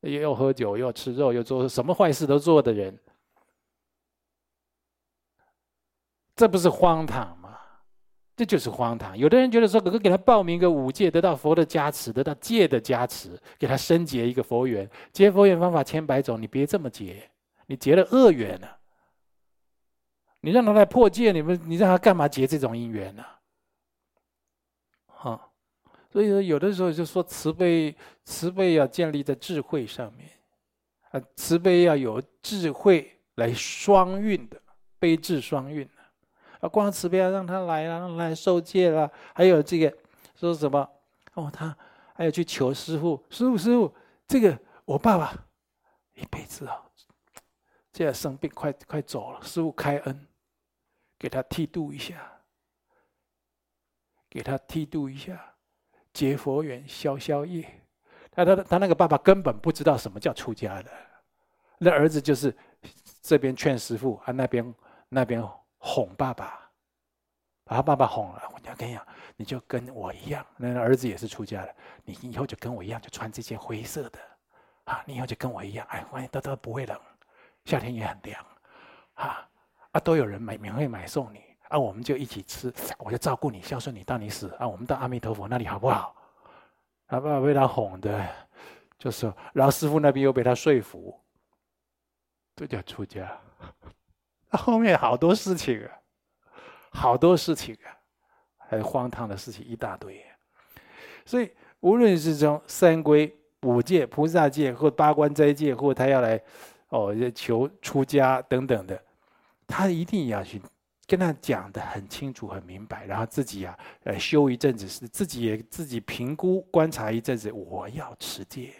又喝酒又吃肉又做什么坏事都做的人，这不是荒唐吗？这就是荒唐。有的人觉得说，哥哥给他报名个五戒，得到佛的加持，得到戒的加持，给他生结一个佛缘。结佛缘方法千百种，你别这么结，你结了恶缘了。你让他来破戒，你们你让他干嘛结这种因缘呢？好，所以说有的时候就说慈悲，慈悲要建立在智慧上面，啊，慈悲要有智慧来双运的，悲智双运。啊，光慈悲啊，让他来啊，让他来受戒了。还有这个说什么？哦，他还要去求师傅，师傅，师傅，这个我爸爸一辈子啊，这样生病快快走了，师傅开恩，给他剃度一下，给他剃度一下，结佛缘消消业。他他他那个爸爸根本不知道什么叫出家的，那儿子就是这边劝师傅啊，那边那边哄爸爸，把他爸爸哄了。我跟你讲，你就跟我一样，那儿子也是出家的，你以后就跟我一样，就穿这件灰色的啊，你以后就跟我一样，哎，万一都都不会冷，夏天也很凉，啊。啊，都有人买免费买送你啊，我们就一起吃，我就照顾你，孝顺你到你死啊，我们到阿弥陀佛那里好不好？他爸爸被他哄的，就说，然后师傅那边又被他说服，这叫出家。后面好多事情啊，好多事情啊，还荒唐的事情一大堆。所以无论是从三规、五戒、菩萨戒，或八关斋戒，或他要来哦求出家等等的。他一定要去跟他讲得很清楚、很明白，然后自己啊，呃，修一阵子，是自己也自己评估、观察一阵子。我要持戒，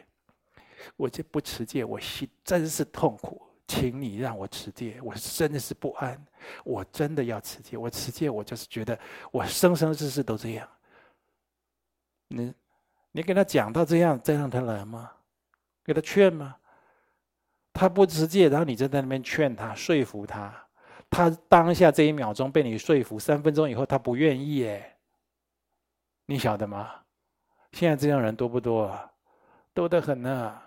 我这不持戒，我心真是痛苦。请你让我持戒，我真的是不安。我真的要持戒，我持戒，我就是觉得我生生世世都这样。你，你跟他讲到这样，再让他来吗？给他劝吗？他不持戒，然后你就在那边劝他、说服他。他当下这一秒钟被你说服，三分钟以后他不愿意耶，你晓得吗？现在这样人多不多啊？多得很呢。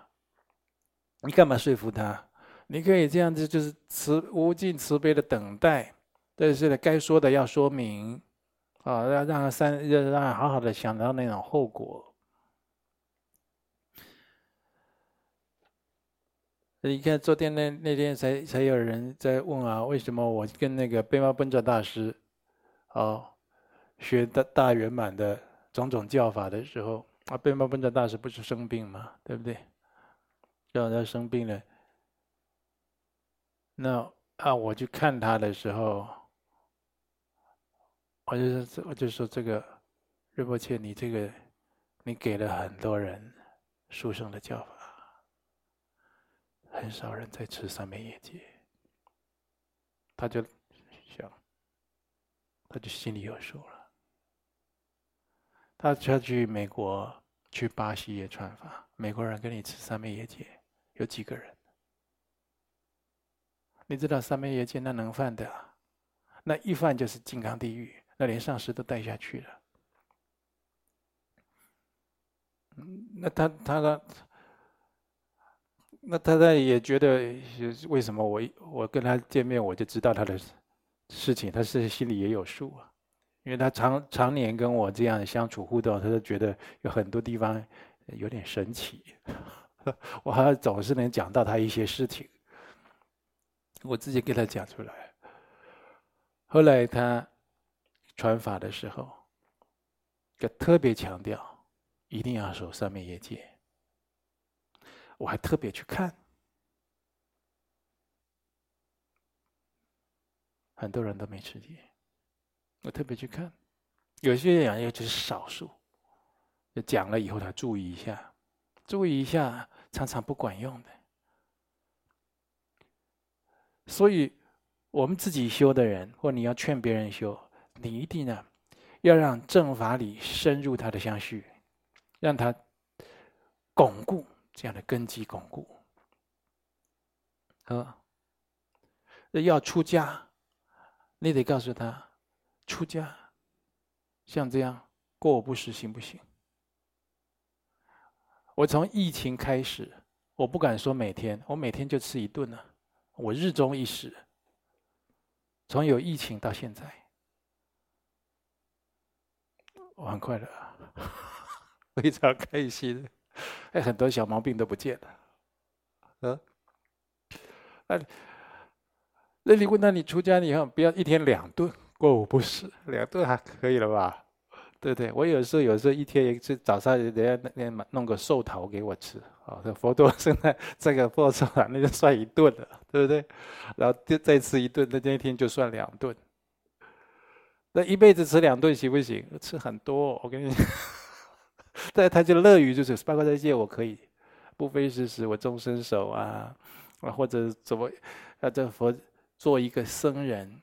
你干嘛说服他？你可以这样子，就是慈无尽慈悲的等待，但是呢，该说的要说明，啊，要让他三，要让他好好的想到那种后果。你看，昨天那那天才才有人在问啊，为什么我跟那个贝玛奔哲大师，哦，学的大圆满的种种教法的时候，啊，贝玛奔哲大师不是生病吗？对不对？让他生病了，那啊，我去看他的时候，我就说，我就说这个，仁波切，你这个，你给了很多人书生的教法。很少人在吃三昧耶戒，他就想，他就心里有数了。他要去美国、去巴西也传法，美国人跟你吃三昧耶戒，有几个人？你知道三昧耶戒那能犯的？那一犯就是金刚地狱，那连上师都带下去了。那他他的。那他他也觉得，为什么我我跟他见面我就知道他的事情，他是心里也有数啊，因为他常常年跟我这样相处互动，他就觉得有很多地方有点神奇，我还总是能讲到他一些事情，我自己给他讲出来。后来他传法的时候，就特别强调，一定要守三昧业戒。我还特别去看，很多人都没持戒。我特别去看，有些人也只是少数，讲了以后他注意一下，注意一下，常常不管用的。所以，我们自己修的人，或你要劝别人修，你一定呢，要让正法理深入他的相续，让他巩固。这样的根基巩固，啊，要出家，你得告诉他，出家像这样过午不食行不行？我从疫情开始，我不敢说每天，我每天就吃一顿呢，我日中一时。从有疫情到现在，我很快乐，非常开心。哎，很多小毛病都不见了，嗯，那，那你问他，你出家以后不要一天两顿过午不食，两顿还可以了吧？对对？我有时候有时候一天一次早上人家那那弄个寿桃给我吃，啊，这佛陀 现在这个佛寿啊，那就算一顿了，对不对？然后就再吃一顿，那那一天就算两顿。那一辈子吃两顿行不行？吃很多，我跟你讲。但他就乐于就是八关斋戒，我可以不非时时，我终身守啊，啊或者怎么啊？这佛做一个僧人，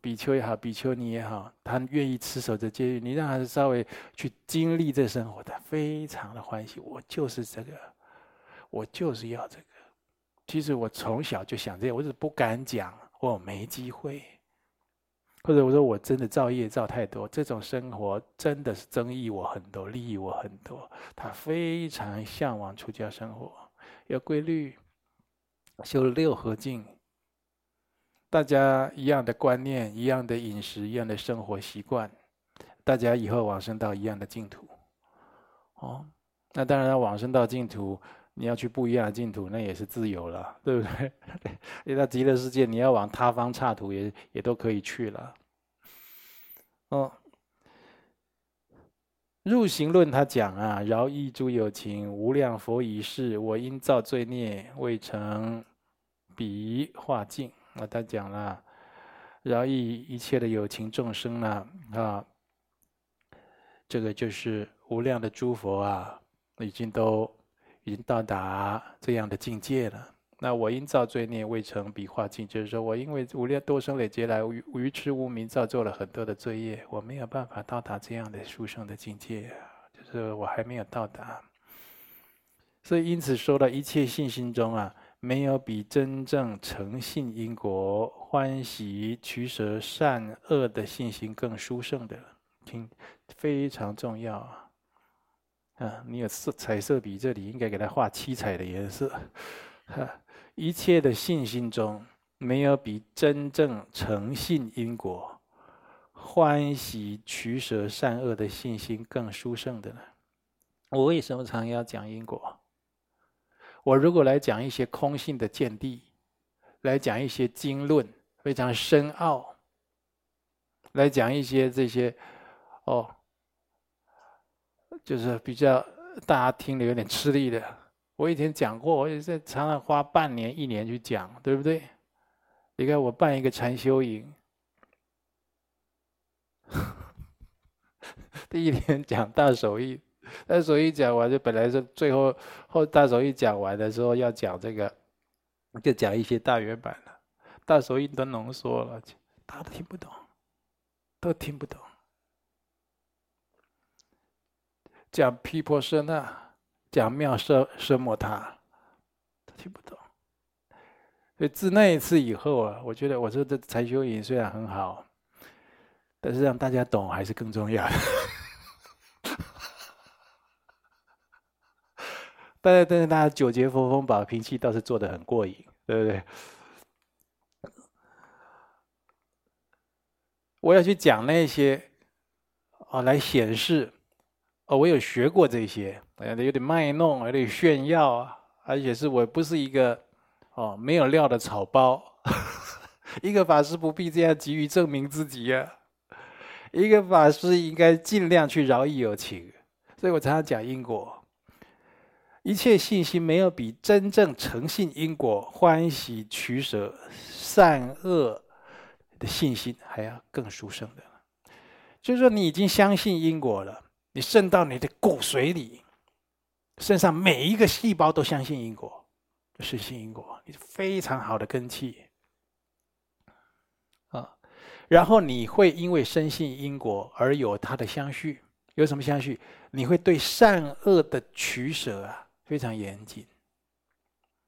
比丘也好，比丘尼也好，他愿意持守着戒律，你让他稍微去经历这生活，他非常的欢喜。我就是这个，我就是要这个。其实我从小就想这样，我只是不敢讲，我没机会。或者我说我真的造业造太多，这种生活真的是增益我很多，利益我很多。他非常向往出家生活，有规律，修六和敬。大家一样的观念，一样的饮食，一样的生活习惯，大家以后往生到一样的净土。哦，那当然，往生到净土，你要去不一样的净土，那也是自由了，对不对？你到极乐世界，你要往他方刹土也，也都可以去了。哦，入行论他讲啊，饶益诸有情，无量佛已逝，我因造罪孽，未成彼化境。啊，他讲了，饶益一切的有情众生呢，啊，这个就是无量的诸佛啊，已经都已经到达这样的境界了。那我因造罪孽未成彼化净，就是说我因为无量多生累劫来愚愚痴无明造作了很多的罪业，我没有办法到达这样的殊胜的境界，就是我还没有到达。所以因此说了一切信心中啊。没有比真正诚信因果、欢喜取舍善恶的信心更殊胜的，听非常重要啊！啊，你有色彩色笔，这里应该给它画七彩的颜色。哈，一切的信心中，没有比真正诚信因果、欢喜取舍善恶的信心更殊胜的呢？我为什么常要讲因果？我如果来讲一些空性的见地，来讲一些经论非常深奥，来讲一些这些，哦，就是比较大家听了有点吃力的。我以前讲过，我也在常常花半年、一年去讲，对不对？你看我办一个禅修营，第一天讲大手印。大手一讲完，就本来是最后后大手一讲完的时候要讲这个，就讲一些大圆满了。大手印都浓缩了，大家都听不懂，都听不懂。讲毗婆舍那，讲妙舍奢摩他，都听不懂。所以自那一次以后啊，我觉得我说这禅修营虽然很好，但是让大家懂还是更重要的。大家，但是大家九节佛风宝，脾气倒是做得很过瘾，对不对？我要去讲那些，哦，来显示，哦，我有学过这些，有点卖弄，有点炫耀啊，而且是我不是一个，哦，没有料的草包。一个法师不必这样急于证明自己啊，一个法师应该尽量去饶益有情，所以我常常讲因果。一切信心没有比真正诚信因果、欢喜取舍善恶的信心还要更殊胜的。就是说，你已经相信因果了，你渗到你的骨髓里，身上每一个细胞都相信因果，深信因果，你非常好的根器啊。然后你会因为深信因果而有它的相续，有什么相续？你会对善恶的取舍啊。非常严谨，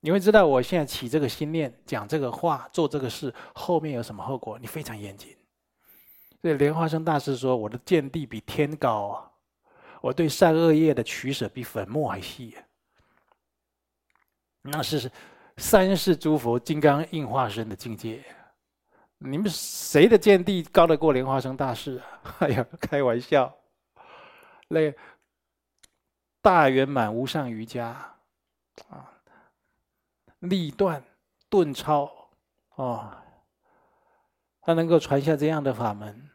你会知道我现在起这个心念、讲这个话、做这个事，后面有什么后果？你非常严谨。所以莲花生大师说：“我的见地比天高啊，我对善恶业的取舍比粉末还细啊。”那是三世诸佛金刚应化身的境界。你们谁的见地高得过莲花生大师啊？哎呀，开玩笑，那。大圆满无上瑜伽，啊，立断顿超，哦，他能够传下这样的法门，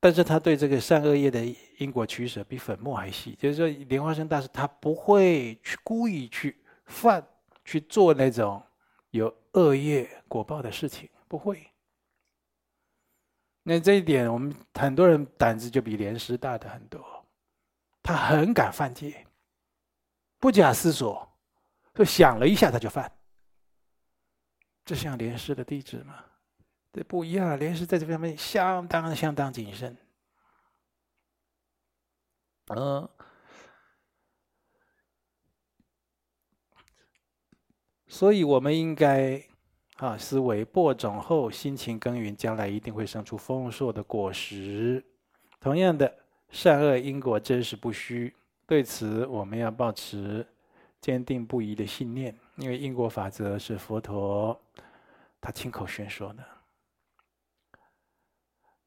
但是他对这个善恶业的因果取舍比粉末还细。就是说，莲花生大师他不会去故意去犯去做那种有恶业果报的事情，不会。那这一点，我们很多人胆子就比莲师大的很多，他很敢犯戒，不假思索，就想了一下他就犯。这像莲师的弟子吗？这不一样，莲师在这方面相当相当谨慎。嗯，所以我们应该啊，思维播种后，辛勤耕耘，将来一定会生出丰硕的果实。同样的，善恶因果真实不虚，对此我们要保持坚定不移的信念，因为因果法则是佛陀。他亲口宣说的，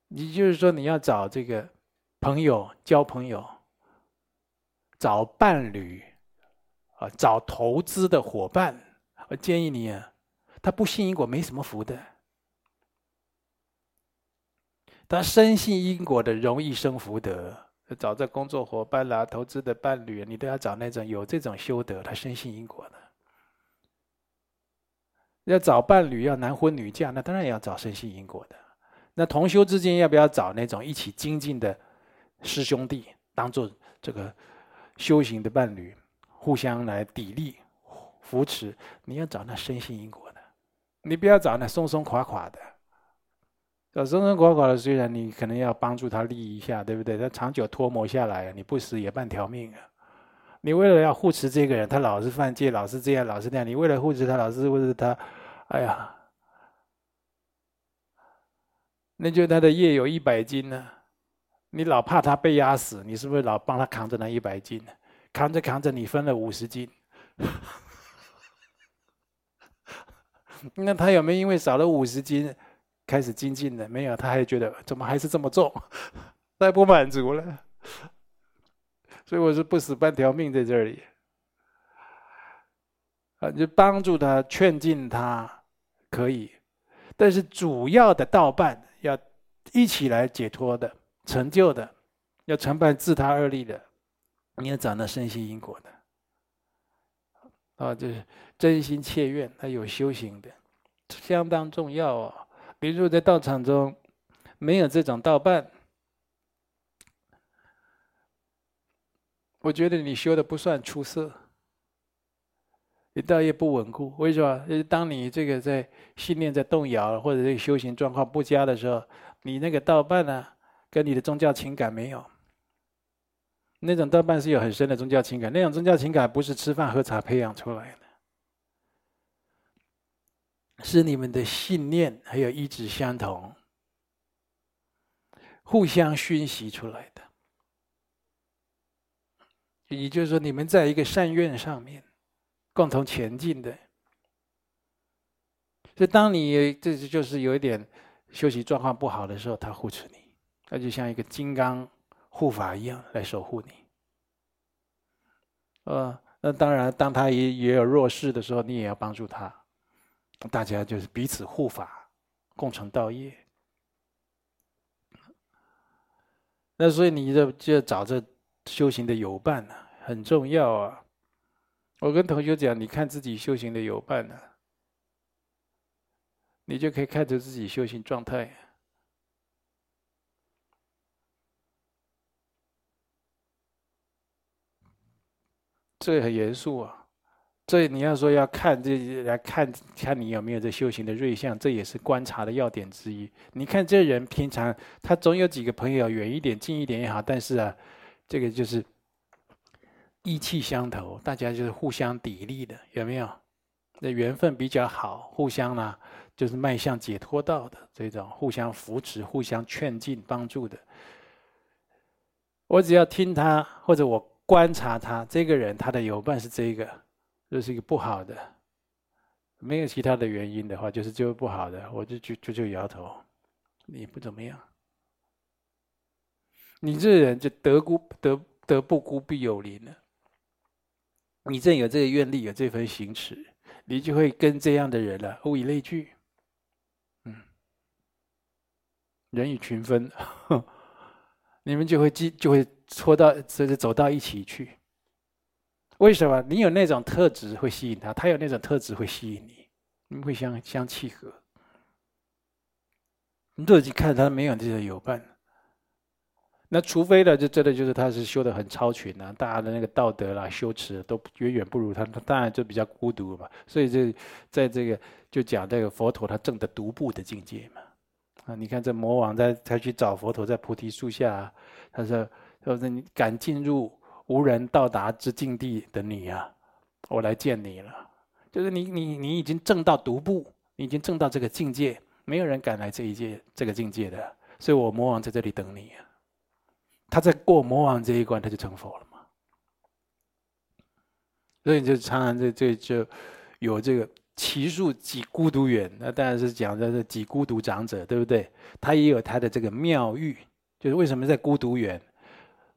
也就是说，你要找这个朋友、交朋友、找伴侣啊，找投资的伙伴，我建议你啊，他不信因果没什么福的。他深信因果的，容易生福德。找这工作伙伴啦、投资的伴侣，你都要找那种有这种修德，他深信因果的。要找伴侣，要男婚女嫁，那当然也要找深信因果的。那同修之间要不要找那种一起精进的师兄弟，当做这个修行的伴侣，互相来砥砺、扶持？你要找那深信因果，你不要找那松松垮垮的。找松松垮垮的，虽然你可能要帮助他立一下，对不对？他长久脱模下来，你不死也半条命啊。你为了要护持这个人，他老是犯戒，老是这样，老是那样。你为了护持他，老是护持他。哎呀，那就他的业有一百斤呢，你老怕他被压死，你是不是老帮他扛着那一百斤？扛着扛着，你分了五十斤，那他有没有因为少了五十斤开始精进的？没有，他还觉得怎么还是这么重，太不满足了。所以我是不死半条命在这里，啊，就帮助他，劝进他。可以，但是主要的道伴要一起来解脱的、成就的，要承办自他二利的，你要找那深信因果的，啊，就是真心切愿，他有修行的，相当重要哦。比如说在道场中没有这种道伴，我觉得你修的不算出色。你道业不稳固，为什么？就是当你这个在信念在动摇，或者这个修行状况不佳的时候，你那个道伴呢，跟你的宗教情感没有。那种多半是有很深的宗教情感，那种宗教情感不是吃饭喝茶培养出来的，是你们的信念还有意志相同，互相熏习出来的。也就是说，你们在一个善愿上面。共同前进的，所以当你这就是有一点休息状况不好的时候，他护持你，他就像一个金刚护法一样来守护你。呃，那当然，当他也也有弱势的时候，你也要帮助他，大家就是彼此护法，共成道业。那所以你就就找这修行的友伴呢，很重要啊。我跟同学讲，你看自己修行的友伴呢，你就可以看出自己修行状态。这很严肃啊！这你要说要看这来看看你有没有这修行的瑞相，这也是观察的要点之一。你看这人平常他总有几个朋友，远一点近一点也好，但是啊，这个就是。意气相投，大家就是互相砥砺的，有没有？那缘分比较好，互相呢就是迈向解脱道的这种互相扶持、互相劝进、帮助的。我只要听他，或者我观察他这个人，他的友伴是这个，就是一个不好的，没有其他的原因的话，就是就不好的，我就就就就摇头，你不怎么样，你这人就得孤得得不孤必有邻了。你正有这个愿力，有这份行持，你就会跟这样的人了，物以类聚，嗯，人以群分，你们就会就就会搓到，甚至走到一起去。为什么？你有那种特质会吸引他，他有那种特质会吸引你，你们会相相契合。你都已经看他没有这些友伴，那除非呢，就真的就是他是修的很超群啊，大家的那个道德啦、修持都远远不如他，他当然就比较孤独嘛。所以这在这个就讲这个佛陀他证的独步的境界嘛。啊，你看这魔王在他去找佛陀在菩提树下，他说：“他说你敢进入无人到达之境地的你啊，我来见你了。就是你你你已经证到独步，你已经证到这个境界，没有人敢来这一界这个境界的，所以我魔王在这里等你。”他在过魔王这一关，他就成佛了嘛。所以就常常这这就有这个其树给孤独园，那当然是讲的是几孤独长者，对不对？他也有他的这个妙喻，就是为什么在孤独园，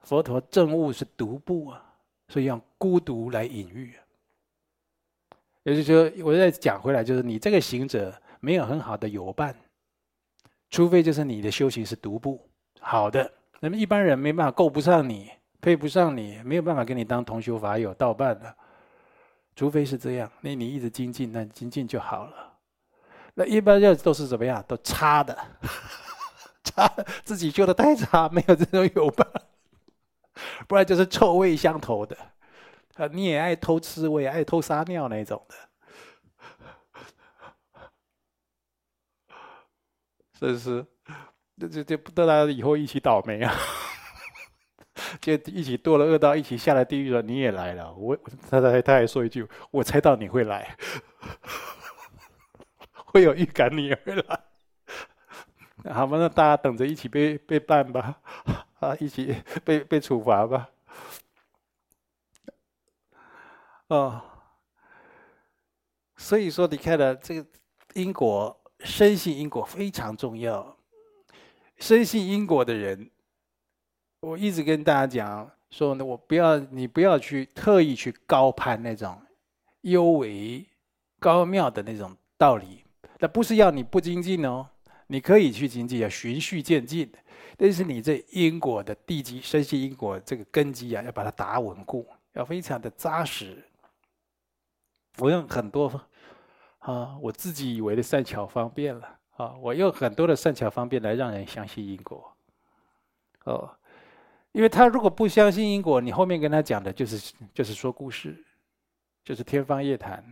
佛陀证悟是独步啊，所以用孤独来隐喻。也就是说，我再讲回来，就是你这个行者没有很好的友伴，除非就是你的修行是独步好的。那么一般人没办法够不上你，配不上你，没有办法跟你当同修法友道伴的，除非是这样，那你一直精进，那精进就好了。那一般要都是怎么样？都差的，差自己修的太差，没有这种友伴，不然就是臭味相投的，啊，你也爱偷吃，我也爱偷撒尿那种的，是不是？这这这不得了，以后一起倒霉啊！就一起堕了恶道，一起下了地狱了。你也来了，我他他他还说一句：“我猜到你会来，会有预感你也会来。”好吧，那大家等着一起被被办吧，啊，一起被被处罚吧。哦，所以说你看了这个因果，深信因果非常重要。深信因果的人，我一直跟大家讲说呢，我不要你不要去特意去高攀那种幽微高妙的那种道理，那不是要你不精进哦，你可以去精进，要循序渐进。但是你这因果的地基，深信因果这个根基啊，要把它打稳固，要非常的扎实。我用很多啊，我自己以为的善巧方便了。啊，我用很多的善巧方便来让人相信因果，哦，因为他如果不相信因果，你后面跟他讲的就是就是说故事，就是天方夜谭，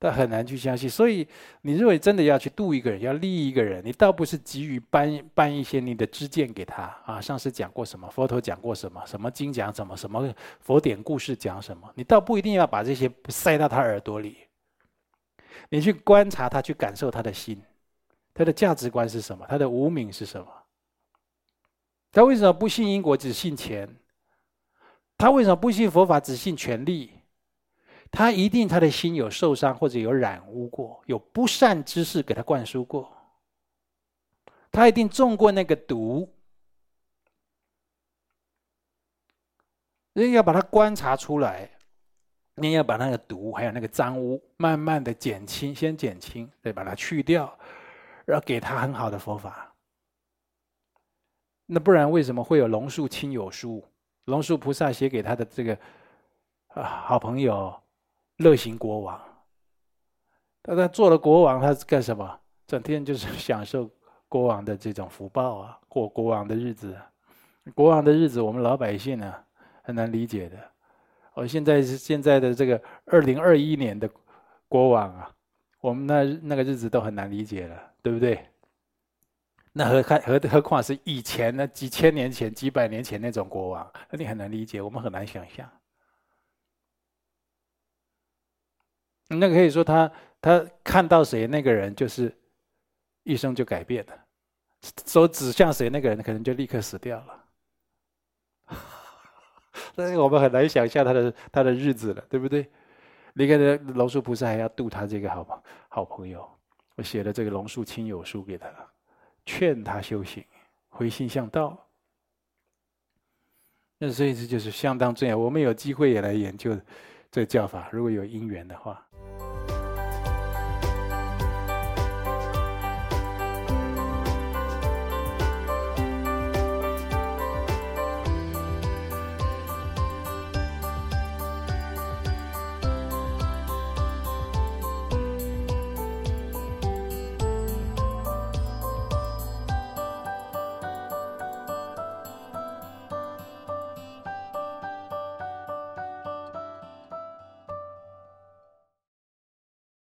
他很难去相信。所以，你认为真的要去度一个人，要利益一个人，你倒不是急于搬搬一些你的知见给他啊，上师讲过什么，佛陀讲过什么，什么经讲什么，什么佛典故事讲什么，你倒不一定要把这些塞到他耳朵里。你去观察他，去感受他的心，他的价值观是什么？他的无明是什么？他为什么不信因果，只信钱？他为什么不信佛法，只信权力？他一定他的心有受伤，或者有染污过，有不善之事给他灌输过。他一定中过那个毒，人要把它观察出来。你要把那个毒，还有那个脏污，慢慢的减轻，先减轻，再把它去掉，然后给他很好的佛法。那不然为什么会有龙树亲友书？龙树菩萨写给他的这个啊好朋友乐行国王。他他做了国王，他是干什么？整天就是 享受国王的这种福报啊，过国王的日子。国王的日子，我们老百姓呢很难理解的。我现在是现在的这个二零二一年的国王啊，我们那那个日子都很难理解了，对不对？那何何何何况是以前呢？几千年前、几百年前那种国王，你很难理解，我们很难想象。那可以说他他看到谁，那个人就是一生就改变了；手指向谁，那个人可能就立刻死掉了。所以我们很难想象他的他的日子了，对不对？你看，这龙树菩萨还要度他这个好朋好朋友，我写了这个龙树亲友书给他，劝他修行，回心向道。那所以这就是相当重要。我们有机会也来研究这个教法，如果有因缘的话。